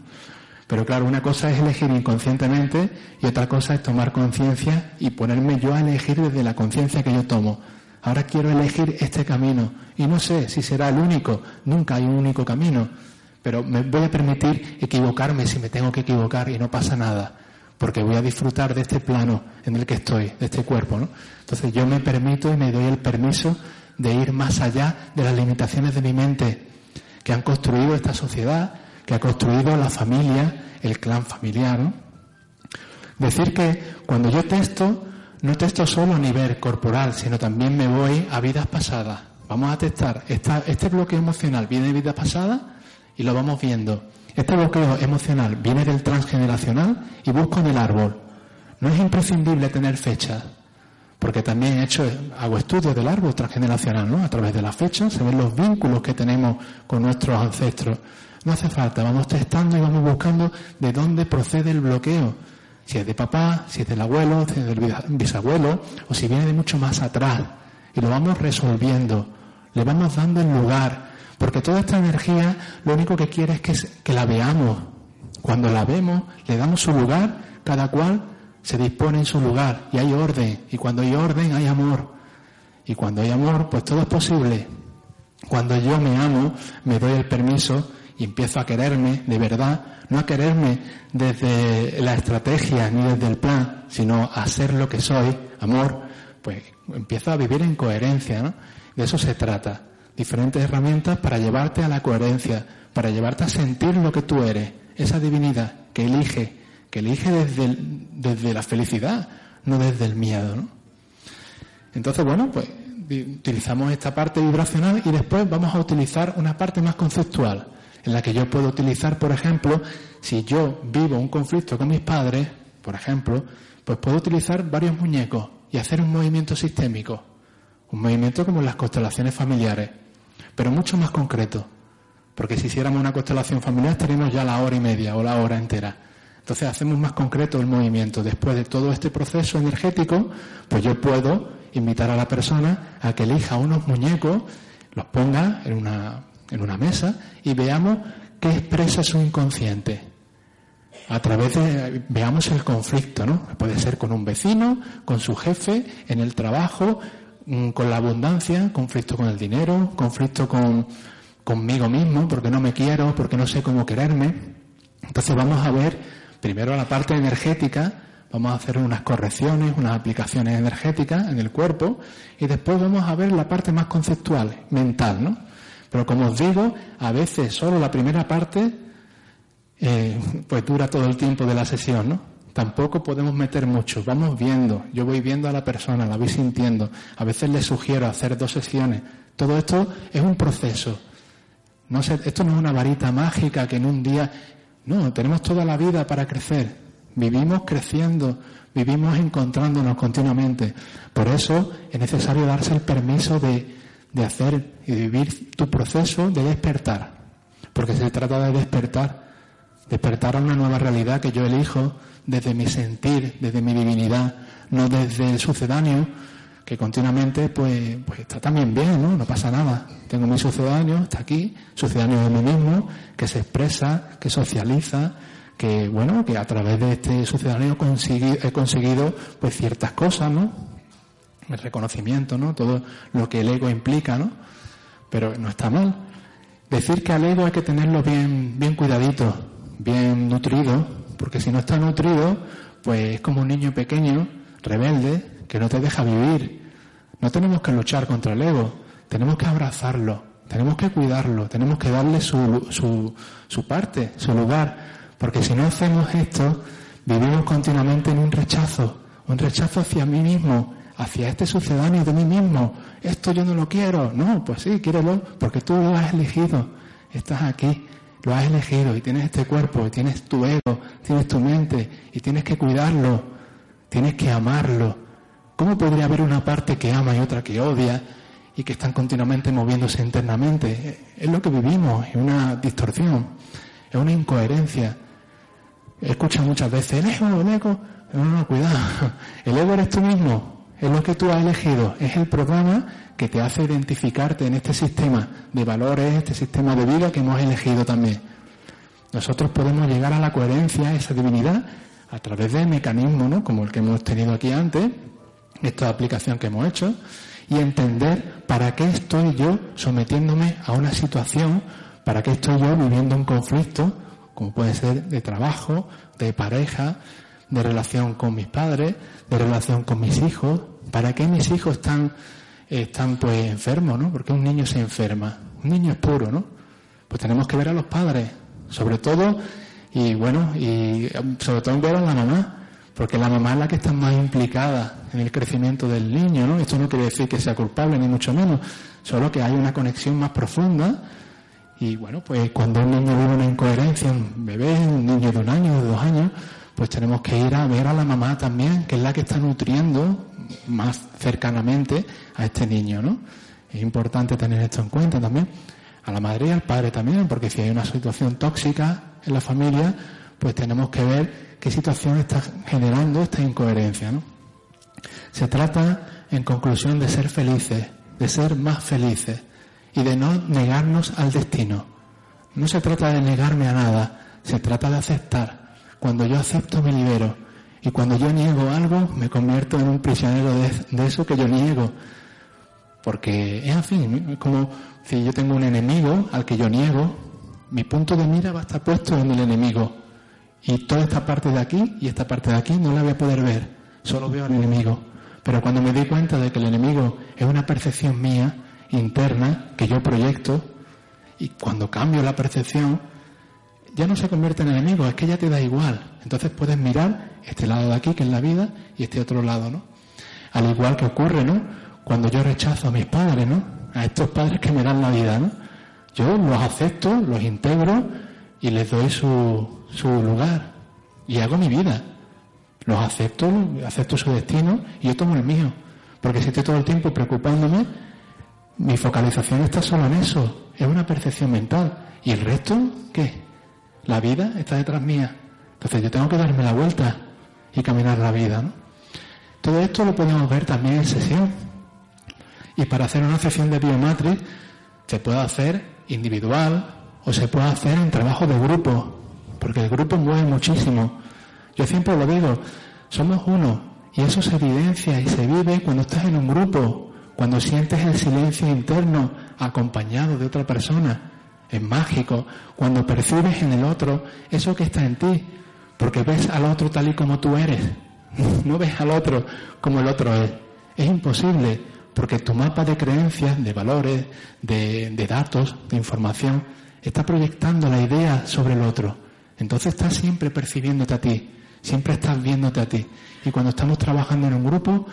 Pero claro, una cosa es elegir inconscientemente y otra cosa es tomar conciencia y ponerme yo a elegir desde la conciencia que yo tomo. Ahora quiero elegir este camino y no sé si será el único, nunca hay un único camino, pero me voy a permitir equivocarme si me tengo que equivocar y no pasa nada, porque voy a disfrutar de este plano en el que estoy, de este cuerpo, ¿no? Entonces yo me permito y me doy el permiso de ir más allá de las limitaciones de mi mente que han construido esta sociedad, que ha construido la familia, el clan familiar. ¿no? Decir que cuando yo testo, no testo solo a nivel corporal, sino también me voy a vidas pasadas. Vamos a testar. este bloqueo emocional viene de vidas pasadas y lo vamos viendo. Este bloqueo emocional viene del transgeneracional y busco en el árbol. No es imprescindible tener fechas, porque también he hecho, hago estudios del árbol transgeneracional, ¿no? A través de las fechas se ven los vínculos que tenemos con nuestros ancestros. No hace falta, vamos testando y vamos buscando de dónde procede el bloqueo. Si es de papá, si es del abuelo, si es del bisabuelo, o si viene de mucho más atrás. Y lo vamos resolviendo, le vamos dando el lugar, porque toda esta energía lo único que quiere es que, que la veamos. Cuando la vemos, le damos su lugar, cada cual se dispone en su lugar y hay orden. Y cuando hay orden hay amor. Y cuando hay amor, pues todo es posible. Cuando yo me amo, me doy el permiso y empiezo a quererme de verdad, no a quererme desde la estrategia ni desde el plan, sino a ser lo que soy, amor, pues empiezo a vivir en coherencia, ¿no? De eso se trata. Diferentes herramientas para llevarte a la coherencia, para llevarte a sentir lo que tú eres, esa divinidad que elige que elige desde, desde la felicidad, no desde el miedo. ¿no? Entonces, bueno, pues utilizamos esta parte vibracional y después vamos a utilizar una parte más conceptual, en la que yo puedo utilizar, por ejemplo, si yo vivo un conflicto con mis padres, por ejemplo, pues puedo utilizar varios muñecos y hacer un movimiento sistémico, un movimiento como las constelaciones familiares, pero mucho más concreto, porque si hiciéramos una constelación familiar estaríamos ya la hora y media o la hora entera. Entonces hacemos más concreto el movimiento. Después de todo este proceso energético, pues yo puedo invitar a la persona a que elija unos muñecos, los ponga en una, en una mesa y veamos qué expresa su inconsciente. A través de, veamos el conflicto, ¿no? Puede ser con un vecino, con su jefe, en el trabajo, mm, con la abundancia, conflicto con el dinero, conflicto con, conmigo mismo, porque no me quiero, porque no sé cómo quererme. Entonces vamos a ver primero la parte energética, vamos a hacer unas correcciones, unas aplicaciones energéticas en el cuerpo y después vamos a ver la parte más conceptual, mental, ¿no? Pero como os digo, a veces solo la primera parte eh, pues dura todo el tiempo de la sesión, ¿no? Tampoco podemos meter mucho, vamos viendo, yo voy viendo a la persona, la voy sintiendo, a veces le sugiero hacer dos sesiones. Todo esto es un proceso. No esto no es una varita mágica que en un día no, tenemos toda la vida para crecer. Vivimos creciendo, vivimos encontrándonos continuamente. Por eso es necesario darse el permiso de, de hacer y de vivir tu proceso de despertar. Porque se trata de despertar, despertar a una nueva realidad que yo elijo desde mi sentir, desde mi divinidad, no desde el sucedáneo, que continuamente pues, pues está también bien, ¿no? No pasa nada. Tengo mi sucedáneo, está aquí, sucedáneo de mí mismo, que se expresa, que socializa, que bueno, que a través de este sucedáneo he conseguido pues ciertas cosas, ¿no? El reconocimiento, ¿no? Todo lo que el ego implica, ¿no? Pero no está mal. Decir que al ego hay que tenerlo bien, bien cuidadito, bien nutrido, porque si no está nutrido, pues es como un niño pequeño, rebelde, que no te deja vivir. No tenemos que luchar contra el ego, tenemos que abrazarlo, tenemos que cuidarlo, tenemos que darle su, su, su parte, su lugar, porque si no hacemos esto, vivimos continuamente en un rechazo, un rechazo hacia mí mismo, hacia este sucedáneo de mí mismo. Esto yo no lo quiero. No, pues sí, quiérelo, porque tú lo has elegido. Estás aquí, lo has elegido y tienes este cuerpo, y tienes tu ego, tienes tu mente y tienes que cuidarlo, tienes que amarlo. ¿Cómo podría haber una parte que ama y otra que odia y que están continuamente moviéndose internamente? Es lo que vivimos, es una distorsión, es una incoherencia. Escucha muchas veces, el ego, el ego. No, no, cuidado. El ego eres tú mismo, es lo que tú has elegido, es el programa que te hace identificarte en este sistema de valores, este sistema de vida que hemos elegido también. Nosotros podemos llegar a la coherencia, a esa divinidad, a través de mecanismos, ¿no? Como el que hemos tenido aquí antes, esta aplicación que hemos hecho, y entender para qué estoy yo sometiéndome a una situación, para qué estoy yo viviendo un conflicto, como puede ser de trabajo, de pareja, de relación con mis padres, de relación con mis hijos, para qué mis hijos están, están pues enfermos, ¿no? Porque un niño se enferma, un niño es puro, ¿no? Pues tenemos que ver a los padres, sobre todo, y bueno, y sobre todo ver a la mamá, porque la mamá es la que está más implicada en el crecimiento del niño, ¿no? Esto no quiere decir que sea culpable, ni mucho menos, solo que hay una conexión más profunda. Y bueno, pues cuando un niño vive una incoherencia, un bebé, un niño de un año, de dos años, pues tenemos que ir a ver a la mamá también, que es la que está nutriendo más cercanamente a este niño, ¿no? Es importante tener esto en cuenta también. A la madre y al padre también, porque si hay una situación tóxica en la familia, pues tenemos que ver qué situación está generando esta incoherencia. ¿no? Se trata, en conclusión, de ser felices, de ser más felices y de no negarnos al destino. No se trata de negarme a nada, se trata de aceptar. Cuando yo acepto me libero y cuando yo niego algo me convierto en un prisionero de, de eso que yo niego. Porque es así, es como si yo tengo un enemigo al que yo niego, mi punto de mira va a estar puesto en el enemigo y toda esta parte de aquí y esta parte de aquí no la voy a poder ver, solo veo al enemigo. Pero cuando me di cuenta de que el enemigo es una percepción mía, interna, que yo proyecto, y cuando cambio la percepción, ya no se convierte en enemigo, es que ya te da igual. Entonces puedes mirar este lado de aquí, que es la vida, y este otro lado, ¿no? Al igual que ocurre, ¿no? Cuando yo rechazo a mis padres, ¿no? A estos padres que me dan la vida, ¿no? Yo los acepto, los integro y les doy su, su lugar y hago mi vida. Los acepto, acepto su destino y yo tomo el mío. Porque si estoy todo el tiempo preocupándome, mi focalización está solo en eso. Es una percepción mental. ¿Y el resto qué? La vida está detrás mía. Entonces yo tengo que darme la vuelta y caminar la vida. Todo esto lo podemos ver también en sesión. Y para hacer una sesión de biomatrix se puede hacer individual o se puede hacer en trabajo de grupo porque el grupo mueve muchísimo. Yo siempre lo digo, somos uno y eso se evidencia y se vive cuando estás en un grupo, cuando sientes el silencio interno acompañado de otra persona. Es mágico cuando percibes en el otro eso que está en ti, porque ves al otro tal y como tú eres, no ves al otro como el otro es. Es imposible, porque tu mapa de creencias, de valores, de, datos, de información, está proyectando la idea sobre el otro. Entonces estás siempre percibiéndote a ti, siempre estás viéndote a ti. Y cuando estamos trabajando en un grupo,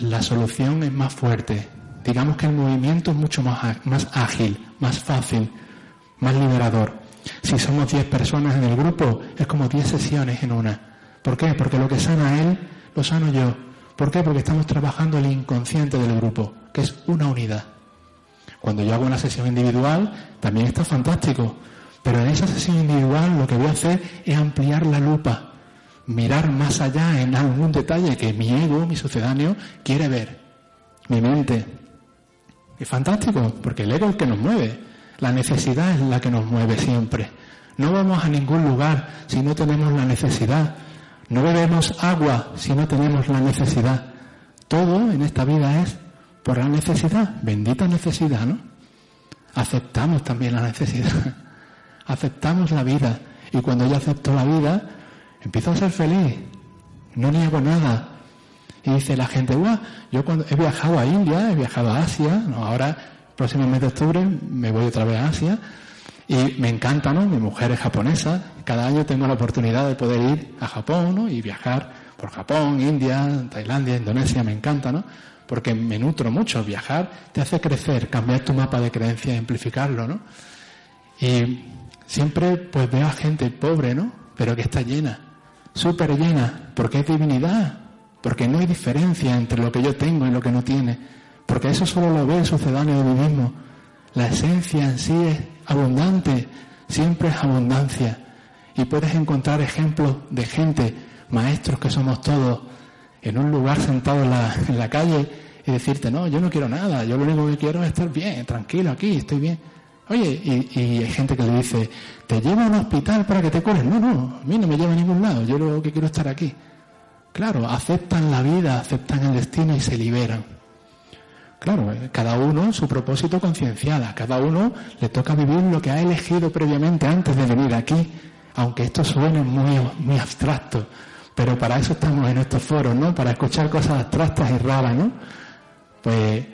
la solución es más fuerte. Digamos que el movimiento es mucho más, más ágil, más fácil, más liberador. Si somos 10 personas en el grupo, es como 10 sesiones en una. ¿Por qué? Porque lo que sana él, lo sano yo. ¿Por qué? Porque estamos trabajando el inconsciente del grupo, que es una unidad. Cuando yo hago una sesión individual, también está fantástico, pero en esa sesión individual lo que voy a hacer es ampliar la lupa, mirar más allá en algún detalle que mi ego, mi sucedáneo, quiere ver. Mi mente. Es fantástico, porque el ego es el que nos mueve. La necesidad es la que nos mueve siempre. No vamos a ningún lugar si no tenemos la necesidad. No bebemos agua si no tenemos la necesidad. Todo en esta vida es por la necesidad. Bendita necesidad, ¿no? Aceptamos también la necesidad aceptamos la vida. Y cuando yo acepto la vida, empiezo a ser feliz. No niego nada. Y dice la gente, Guau, yo cuando he viajado a India, he viajado a Asia, ¿no? ahora, de octubre, me voy otra vez a Asia. Y me encanta, ¿no? Mi mujer es japonesa. Cada año tengo la oportunidad de poder ir a Japón, ¿no? Y viajar por Japón, India, Tailandia, Indonesia, me encanta, ¿no? Porque me nutro mucho. Viajar te hace crecer, cambiar tu mapa de creencias, amplificarlo, ¿no? Y Siempre pues veo a gente pobre, ¿no? Pero que está llena, súper llena, porque es divinidad, porque no hay diferencia entre lo que yo tengo y lo que no tiene, porque eso solo lo ve el sucedáneo de mí mismo. La esencia en sí es abundante, siempre es abundancia. Y puedes encontrar ejemplos de gente, maestros que somos todos, en un lugar sentado en la, calle y decirte, no, yo no quiero nada, yo lo único que quiero es estar bien, tranquilo aquí, estoy bien. Oye, y, hay gente que le dice, te llevo a un hospital para que te cures. No, no, a mí no me lleva a ningún lado, yo lo que quiero es estar aquí. Claro, aceptan la vida, aceptan el destino y se liberan. Claro, eh, cada uno su propósito concienciada, cada uno le toca vivir lo que ha elegido previamente antes de venir aquí, aunque esto suene muy, muy abstracto, pero para eso estamos en estos foros, ¿no? Para escuchar cosas abstractas y raras, ¿no? Pues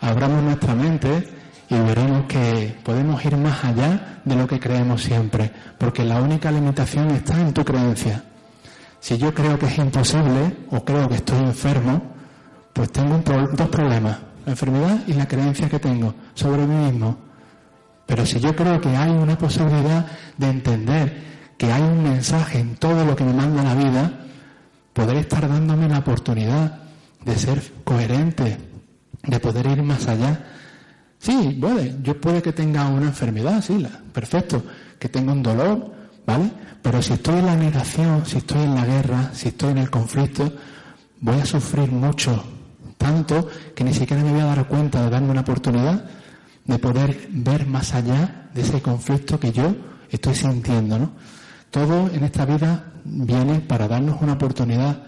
abramos nuestra mente y veremos que podemos ir más allá de lo que creemos siempre, porque la única limitación está en tu creencia. Si yo creo que es imposible o creo que estoy enfermo, pues tengo dos problemas, la enfermedad y la creencia que tengo sobre mí mismo. Pero si yo creo que hay una posibilidad de entender que hay un mensaje en todo lo que me manda la vida, podré estar dándome la oportunidad de ser coherente, de poder ir más allá. Sí, puede, yo puede que tenga una enfermedad, sí, perfecto, que tenga un dolor, ¿vale? Pero si estoy en la negación, si estoy en la guerra, si estoy en el conflicto, voy a sufrir mucho, tanto que ni siquiera me voy a dar cuenta de darme una oportunidad de poder ver más allá de ese conflicto que yo estoy sintiendo, ¿no? Todo en esta vida viene para darnos una oportunidad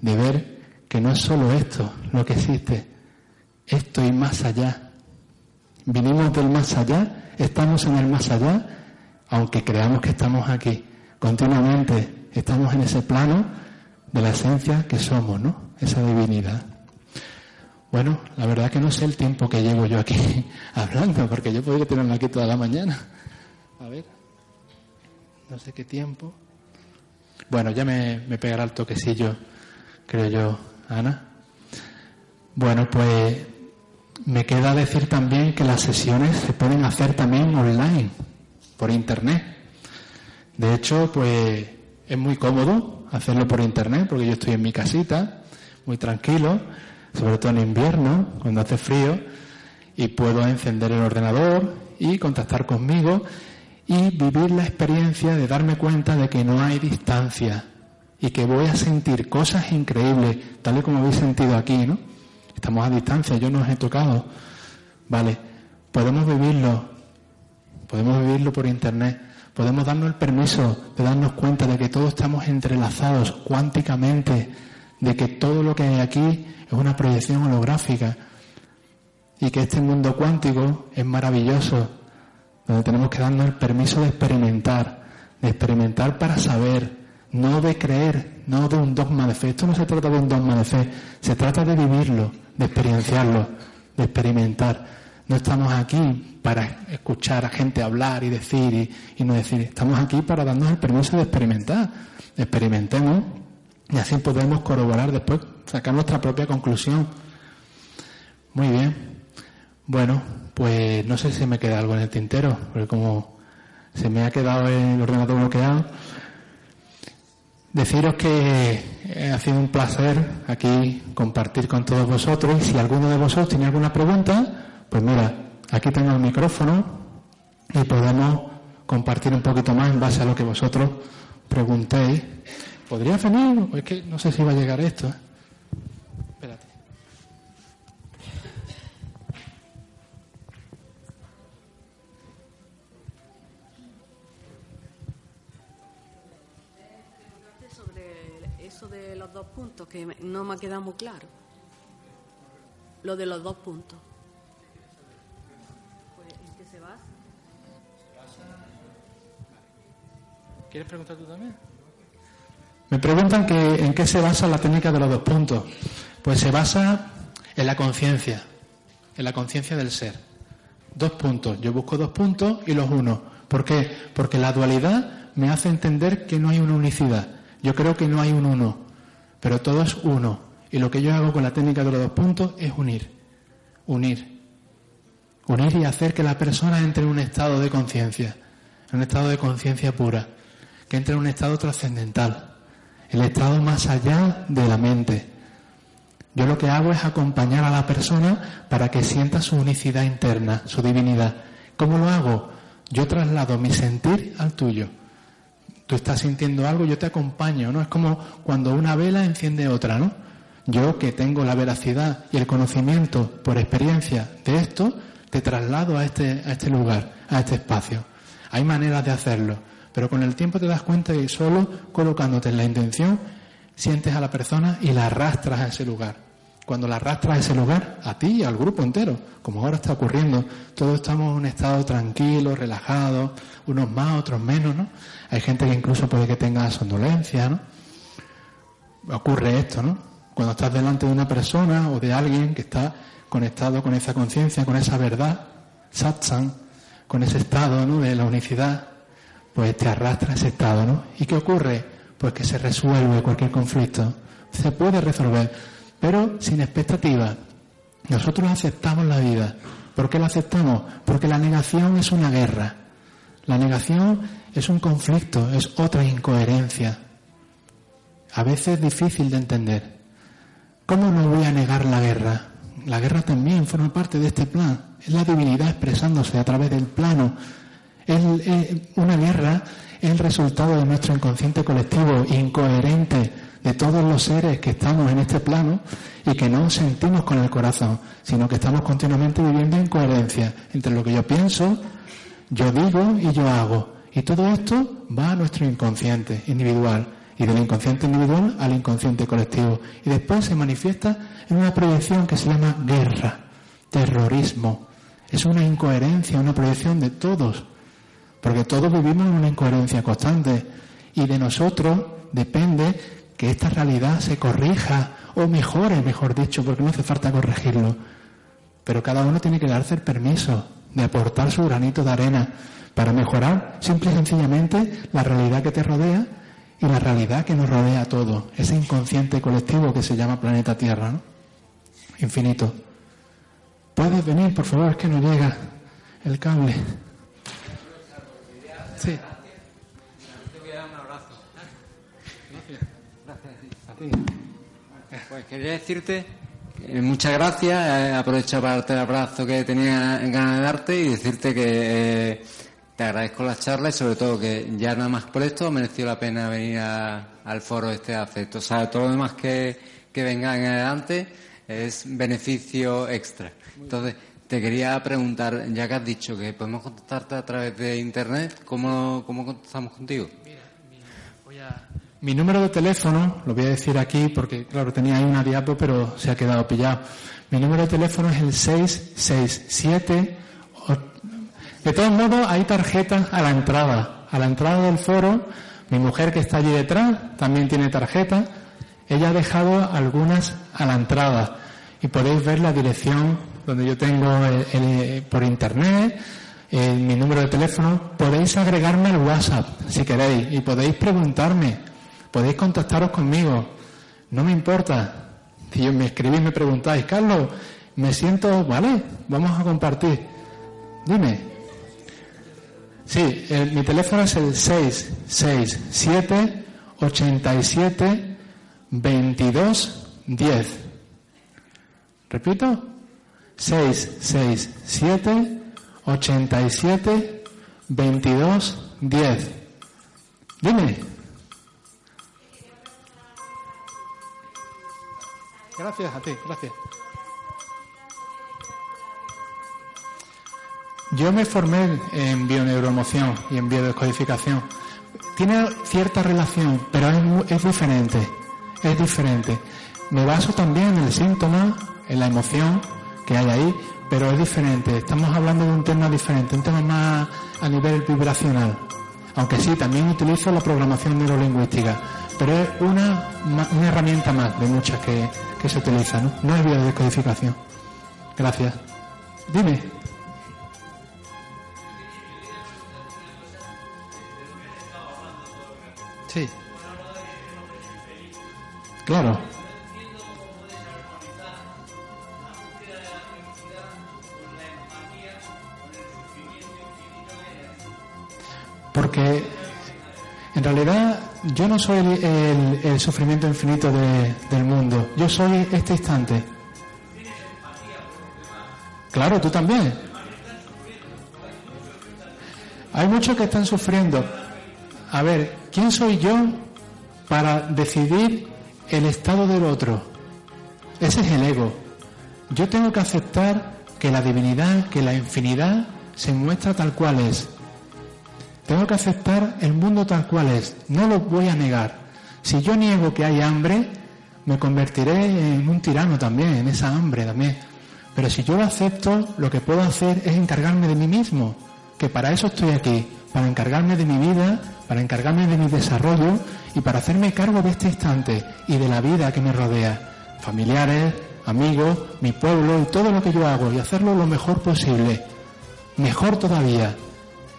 de ver que no es solo esto lo que existe, esto y más allá. Vinimos del más allá, estamos en el más allá, aunque creamos que estamos aquí. Continuamente estamos en ese plano de la esencia que somos, ¿no? Esa divinidad. Bueno, la verdad que no sé el tiempo que llevo yo aquí hablando, porque yo podría tenerlo aquí toda la mañana. A ver, no sé qué tiempo. Bueno, ya me, me pegará el toquecillo, creo yo, Ana. Bueno, pues me queda decir también que las sesiones se pueden hacer también online, por internet. De hecho, pues es muy cómodo hacerlo por internet, porque yo estoy en mi casita, muy tranquilo, sobre todo en invierno, cuando hace frío, y puedo encender el ordenador y contactar conmigo y vivir la experiencia de darme cuenta de que no hay distancia y que voy a sentir cosas increíbles, tal y como habéis sentido aquí, ¿no? Estamos a distancia, yo no os he tocado. Vale, podemos vivirlo, podemos vivirlo por internet, podemos darnos el permiso de darnos cuenta de que todos estamos entrelazados cuánticamente, de que todo lo que hay aquí es una proyección holográfica y que este mundo cuántico es maravilloso, donde tenemos que darnos el permiso de experimentar, de experimentar para saber, no de creer, no de un dogma de fe. Esto no se trata de un dogma de fe, se trata de vivirlo, de experienciarlo, de experimentar. No estamos aquí para escuchar a gente hablar y decir y, no decir. Estamos aquí para darnos el permiso de experimentar. Experimentemos y así podemos corroborar después, sacar nuestra propia conclusión. Muy bien. Bueno, pues no sé si me queda algo en el tintero, porque como se me ha quedado el ordenador bloqueado, Deciros que ha sido un placer aquí compartir con todos vosotros y si alguno de vosotros tiene alguna pregunta, pues mira, aquí tengo el micrófono y podemos compartir un poquito más en base a lo que vosotros preguntéis. ¿Podría venir? Es que no sé si va a llegar esto. ¿eh? puntos que no me ha quedado muy claro. Lo de los dos puntos. ¿Quieres preguntar tú también? Me preguntan que en qué se basa la técnica de los dos puntos. Pues se basa en la conciencia, en la conciencia del ser. Dos puntos. Yo busco dos puntos y los uno. ¿Por qué? Porque la dualidad me hace entender que no hay una unicidad. Yo creo que no hay un uno pero todo es uno. Y lo que yo hago con la técnica de los dos puntos es unir, unir, unir y hacer que la persona entre en un estado de conciencia, en un estado de conciencia pura, que entre en un estado trascendental, el estado más allá de la mente. Yo lo que hago es acompañar a la persona para que sienta su unicidad interna, su divinidad. ¿Cómo lo hago? Yo traslado mi sentir al tuyo tú estás sintiendo algo, yo te acompaño, ¿no? Es como cuando una vela enciende otra, ¿no? Yo que tengo la veracidad y el conocimiento por experiencia de esto, te traslado a este, a este lugar. a este espacio. Hay maneras de hacerlo, pero con el tiempo te das cuenta que solo colocándote en la intención sientes a la persona y la arrastras a ese lugar. Cuando la arrastras a ese lugar, a ti y al grupo entero, como ahora está ocurriendo, todos estamos en un estado tranquilo, relajado, unos más, otros menos, ¿no? Hay gente que incluso puede que tenga somnolencia, ¿no? Ocurre esto, ¿no? Cuando estás delante de una persona o de alguien que está conectado con esa conciencia, con esa verdad, satsang, con ese estado, ¿no? De la unicidad, pues te arrastra a ese estado, ¿no? ¿Y qué ocurre? Pues que se resuelve cualquier conflicto. Se puede resolver, pero sin expectativa. Nosotros aceptamos la vida. ¿Por qué la aceptamos? Porque la negación es una guerra. La negación es un conflicto, es otra incoherencia. A veces es difícil de entender. ¿Cómo no voy a negar la guerra? La guerra también forma parte de este plan. Es la divinidad expresándose a través del plano. Una guerra es el resultado de nuestro inconsciente colectivo incoherente de todos los seres que estamos en este plano y que no sentimos con el corazón, sino que estamos continuamente viviendo en coherencia entre lo que yo pienso, yo digo y yo hago. Y todo esto va a nuestro inconsciente individual y del inconsciente individual al inconsciente colectivo. Y después se manifiesta en una proyección que se llama guerra, terrorismo. Es una incoherencia, una proyección de todos, porque todos vivimos en una incoherencia constante y de nosotros depende que esta realidad se corrija o mejore, mejor dicho, porque no hace falta corregirlo. Pero cada uno tiene que darse el permiso de aportar su granito de arena para mejorar simple y sencillamente la realidad que te rodea y la realidad que nos rodea a todos, ese inconsciente colectivo que se llama planeta Tierra, ¿no? Infinito. ¿Puedes venir, por favor? Es que no llega el cable. Sí. Te voy a dar un abrazo. Pues quería decirte que muchas gracias. He aprovechado para darte el abrazo que tenía ganas de darte y decirte que eh, te agradezco la charla y sobre todo que ya nada más por esto mereció la pena venir al foro este afecto. O sea, todo lo demás que, que venga en adelante es beneficio extra. Entonces, te quería preguntar, ya que has dicho que podemos contactarte a través de Internet, ¿cómo, cómo contactamos contigo? Mi número de teléfono, lo voy a decir aquí porque, claro, tenía ahí una diapo, pero se ha quedado pillado. Mi número de teléfono es el 667. De todos modos, hay tarjetas a la entrada. A la entrada del foro, mi mujer que está allí detrás también tiene tarjeta. Ella ha dejado algunas a la entrada. Y podéis ver la dirección donde yo tengo por internet, mi número de teléfono, podéis agregarme al WhatsApp si queréis y podéis preguntarme, podéis contactaros conmigo, no me importa. Si me escribís me preguntáis, Carlos, me siento, vale, vamos a compartir. Dime. Sí, mi teléfono es el 667 87 22 10. Repito, 667 87 22 10. Dime. Gracias a ti, gracias. Yo me formé en bioneuroemoción y en biodescodificación. Tiene cierta relación, pero es, es diferente. Es diferente. Me baso también en el síntoma, en la emoción que hay ahí, pero es diferente. Estamos hablando de un tema diferente, un tema más a nivel vibracional. Aunque sí, también utilizo la programación neurolingüística, pero es una, una herramienta más de muchas que, que se utilizan, ¿no? No es biodescodificación. Gracias. Dime. Sí. Claro. Porque en realidad yo no soy el, sufrimiento infinito del mundo, yo soy este instante. Claro, tú también. Hay muchos que están sufriendo. A ver, ¿quién soy yo para decidir el estado del otro? Ese es el ego. Yo tengo que aceptar que la divinidad, que la infinidad se muestra tal cual es. Tengo que aceptar el mundo tal cual es, no lo voy a negar. Si yo niego que hay hambre, me convertiré en un tirano también, en esa hambre también. Pero si yo lo acepto, lo que puedo hacer es encargarme de mí mismo, que para eso estoy aquí, para encargarme de mi vida, para encargarme de mi desarrollo y para hacerme cargo de este instante y de la vida que me rodea, familiares, amigos, mi pueblo y todo lo que yo hago y hacerlo lo mejor posible, mejor todavía,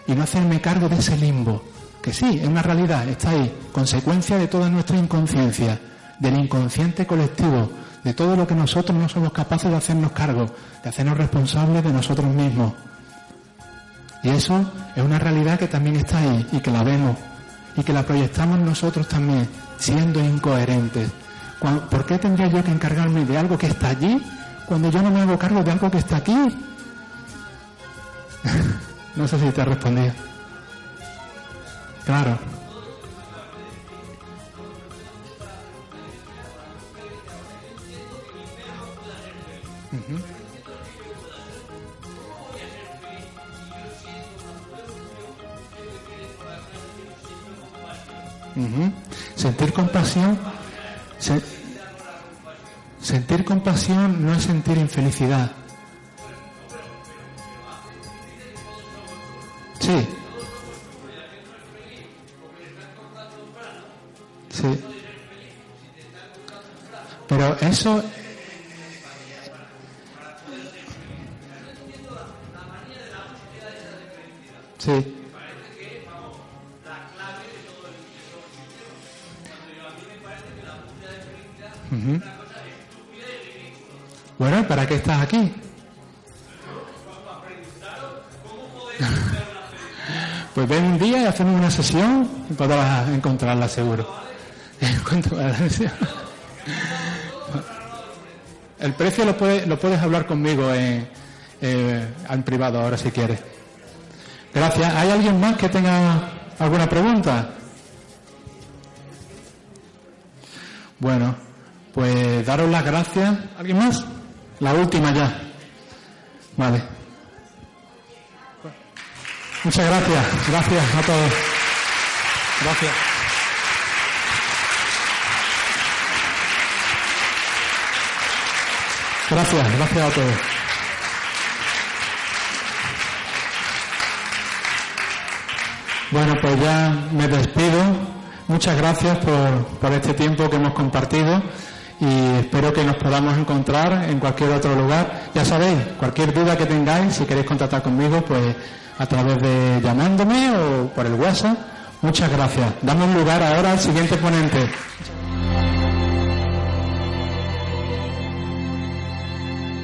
y no hacerme cargo de ese limbo, que sí, es una realidad, está ahí, consecuencia de toda nuestra inconsciencia, del inconsciente colectivo, de todo lo que nosotros no somos capaces de hacernos cargo, de hacernos responsables de nosotros mismos. Y eso es una realidad que también está ahí y que la vemos y que la proyectamos nosotros también, siendo incoherentes. ¿Por qué tendría yo que encargarme de algo que está allí cuando yo no me hago cargo de algo que está aquí? no sé si te ha respondido. Claro. Sentir compasión, sentir compasión no es sentir infelicidad. Sí. Bueno, ¿para qué estás aquí? pues ven un día y hacemos una sesión y podrás encontrarla seguro. El precio lo puedes, lo puedes hablar conmigo en, eh, en privado ahora si quieres. Gracias. ¿Hay alguien más que tenga alguna pregunta? Bueno, pues daros las gracias. ¿Alguien más? La última ya. Vale. Muchas gracias. Gracias a todos. Gracias. Gracias, gracias a todos. Bueno, pues ya me despido. Muchas gracias por, por este tiempo que hemos compartido y espero que nos podamos encontrar en cualquier otro lugar. Ya sabéis, cualquier duda que tengáis, si queréis contactar conmigo, pues a través de llamándome o por el WhatsApp. Muchas gracias. Damos lugar ahora al siguiente ponente.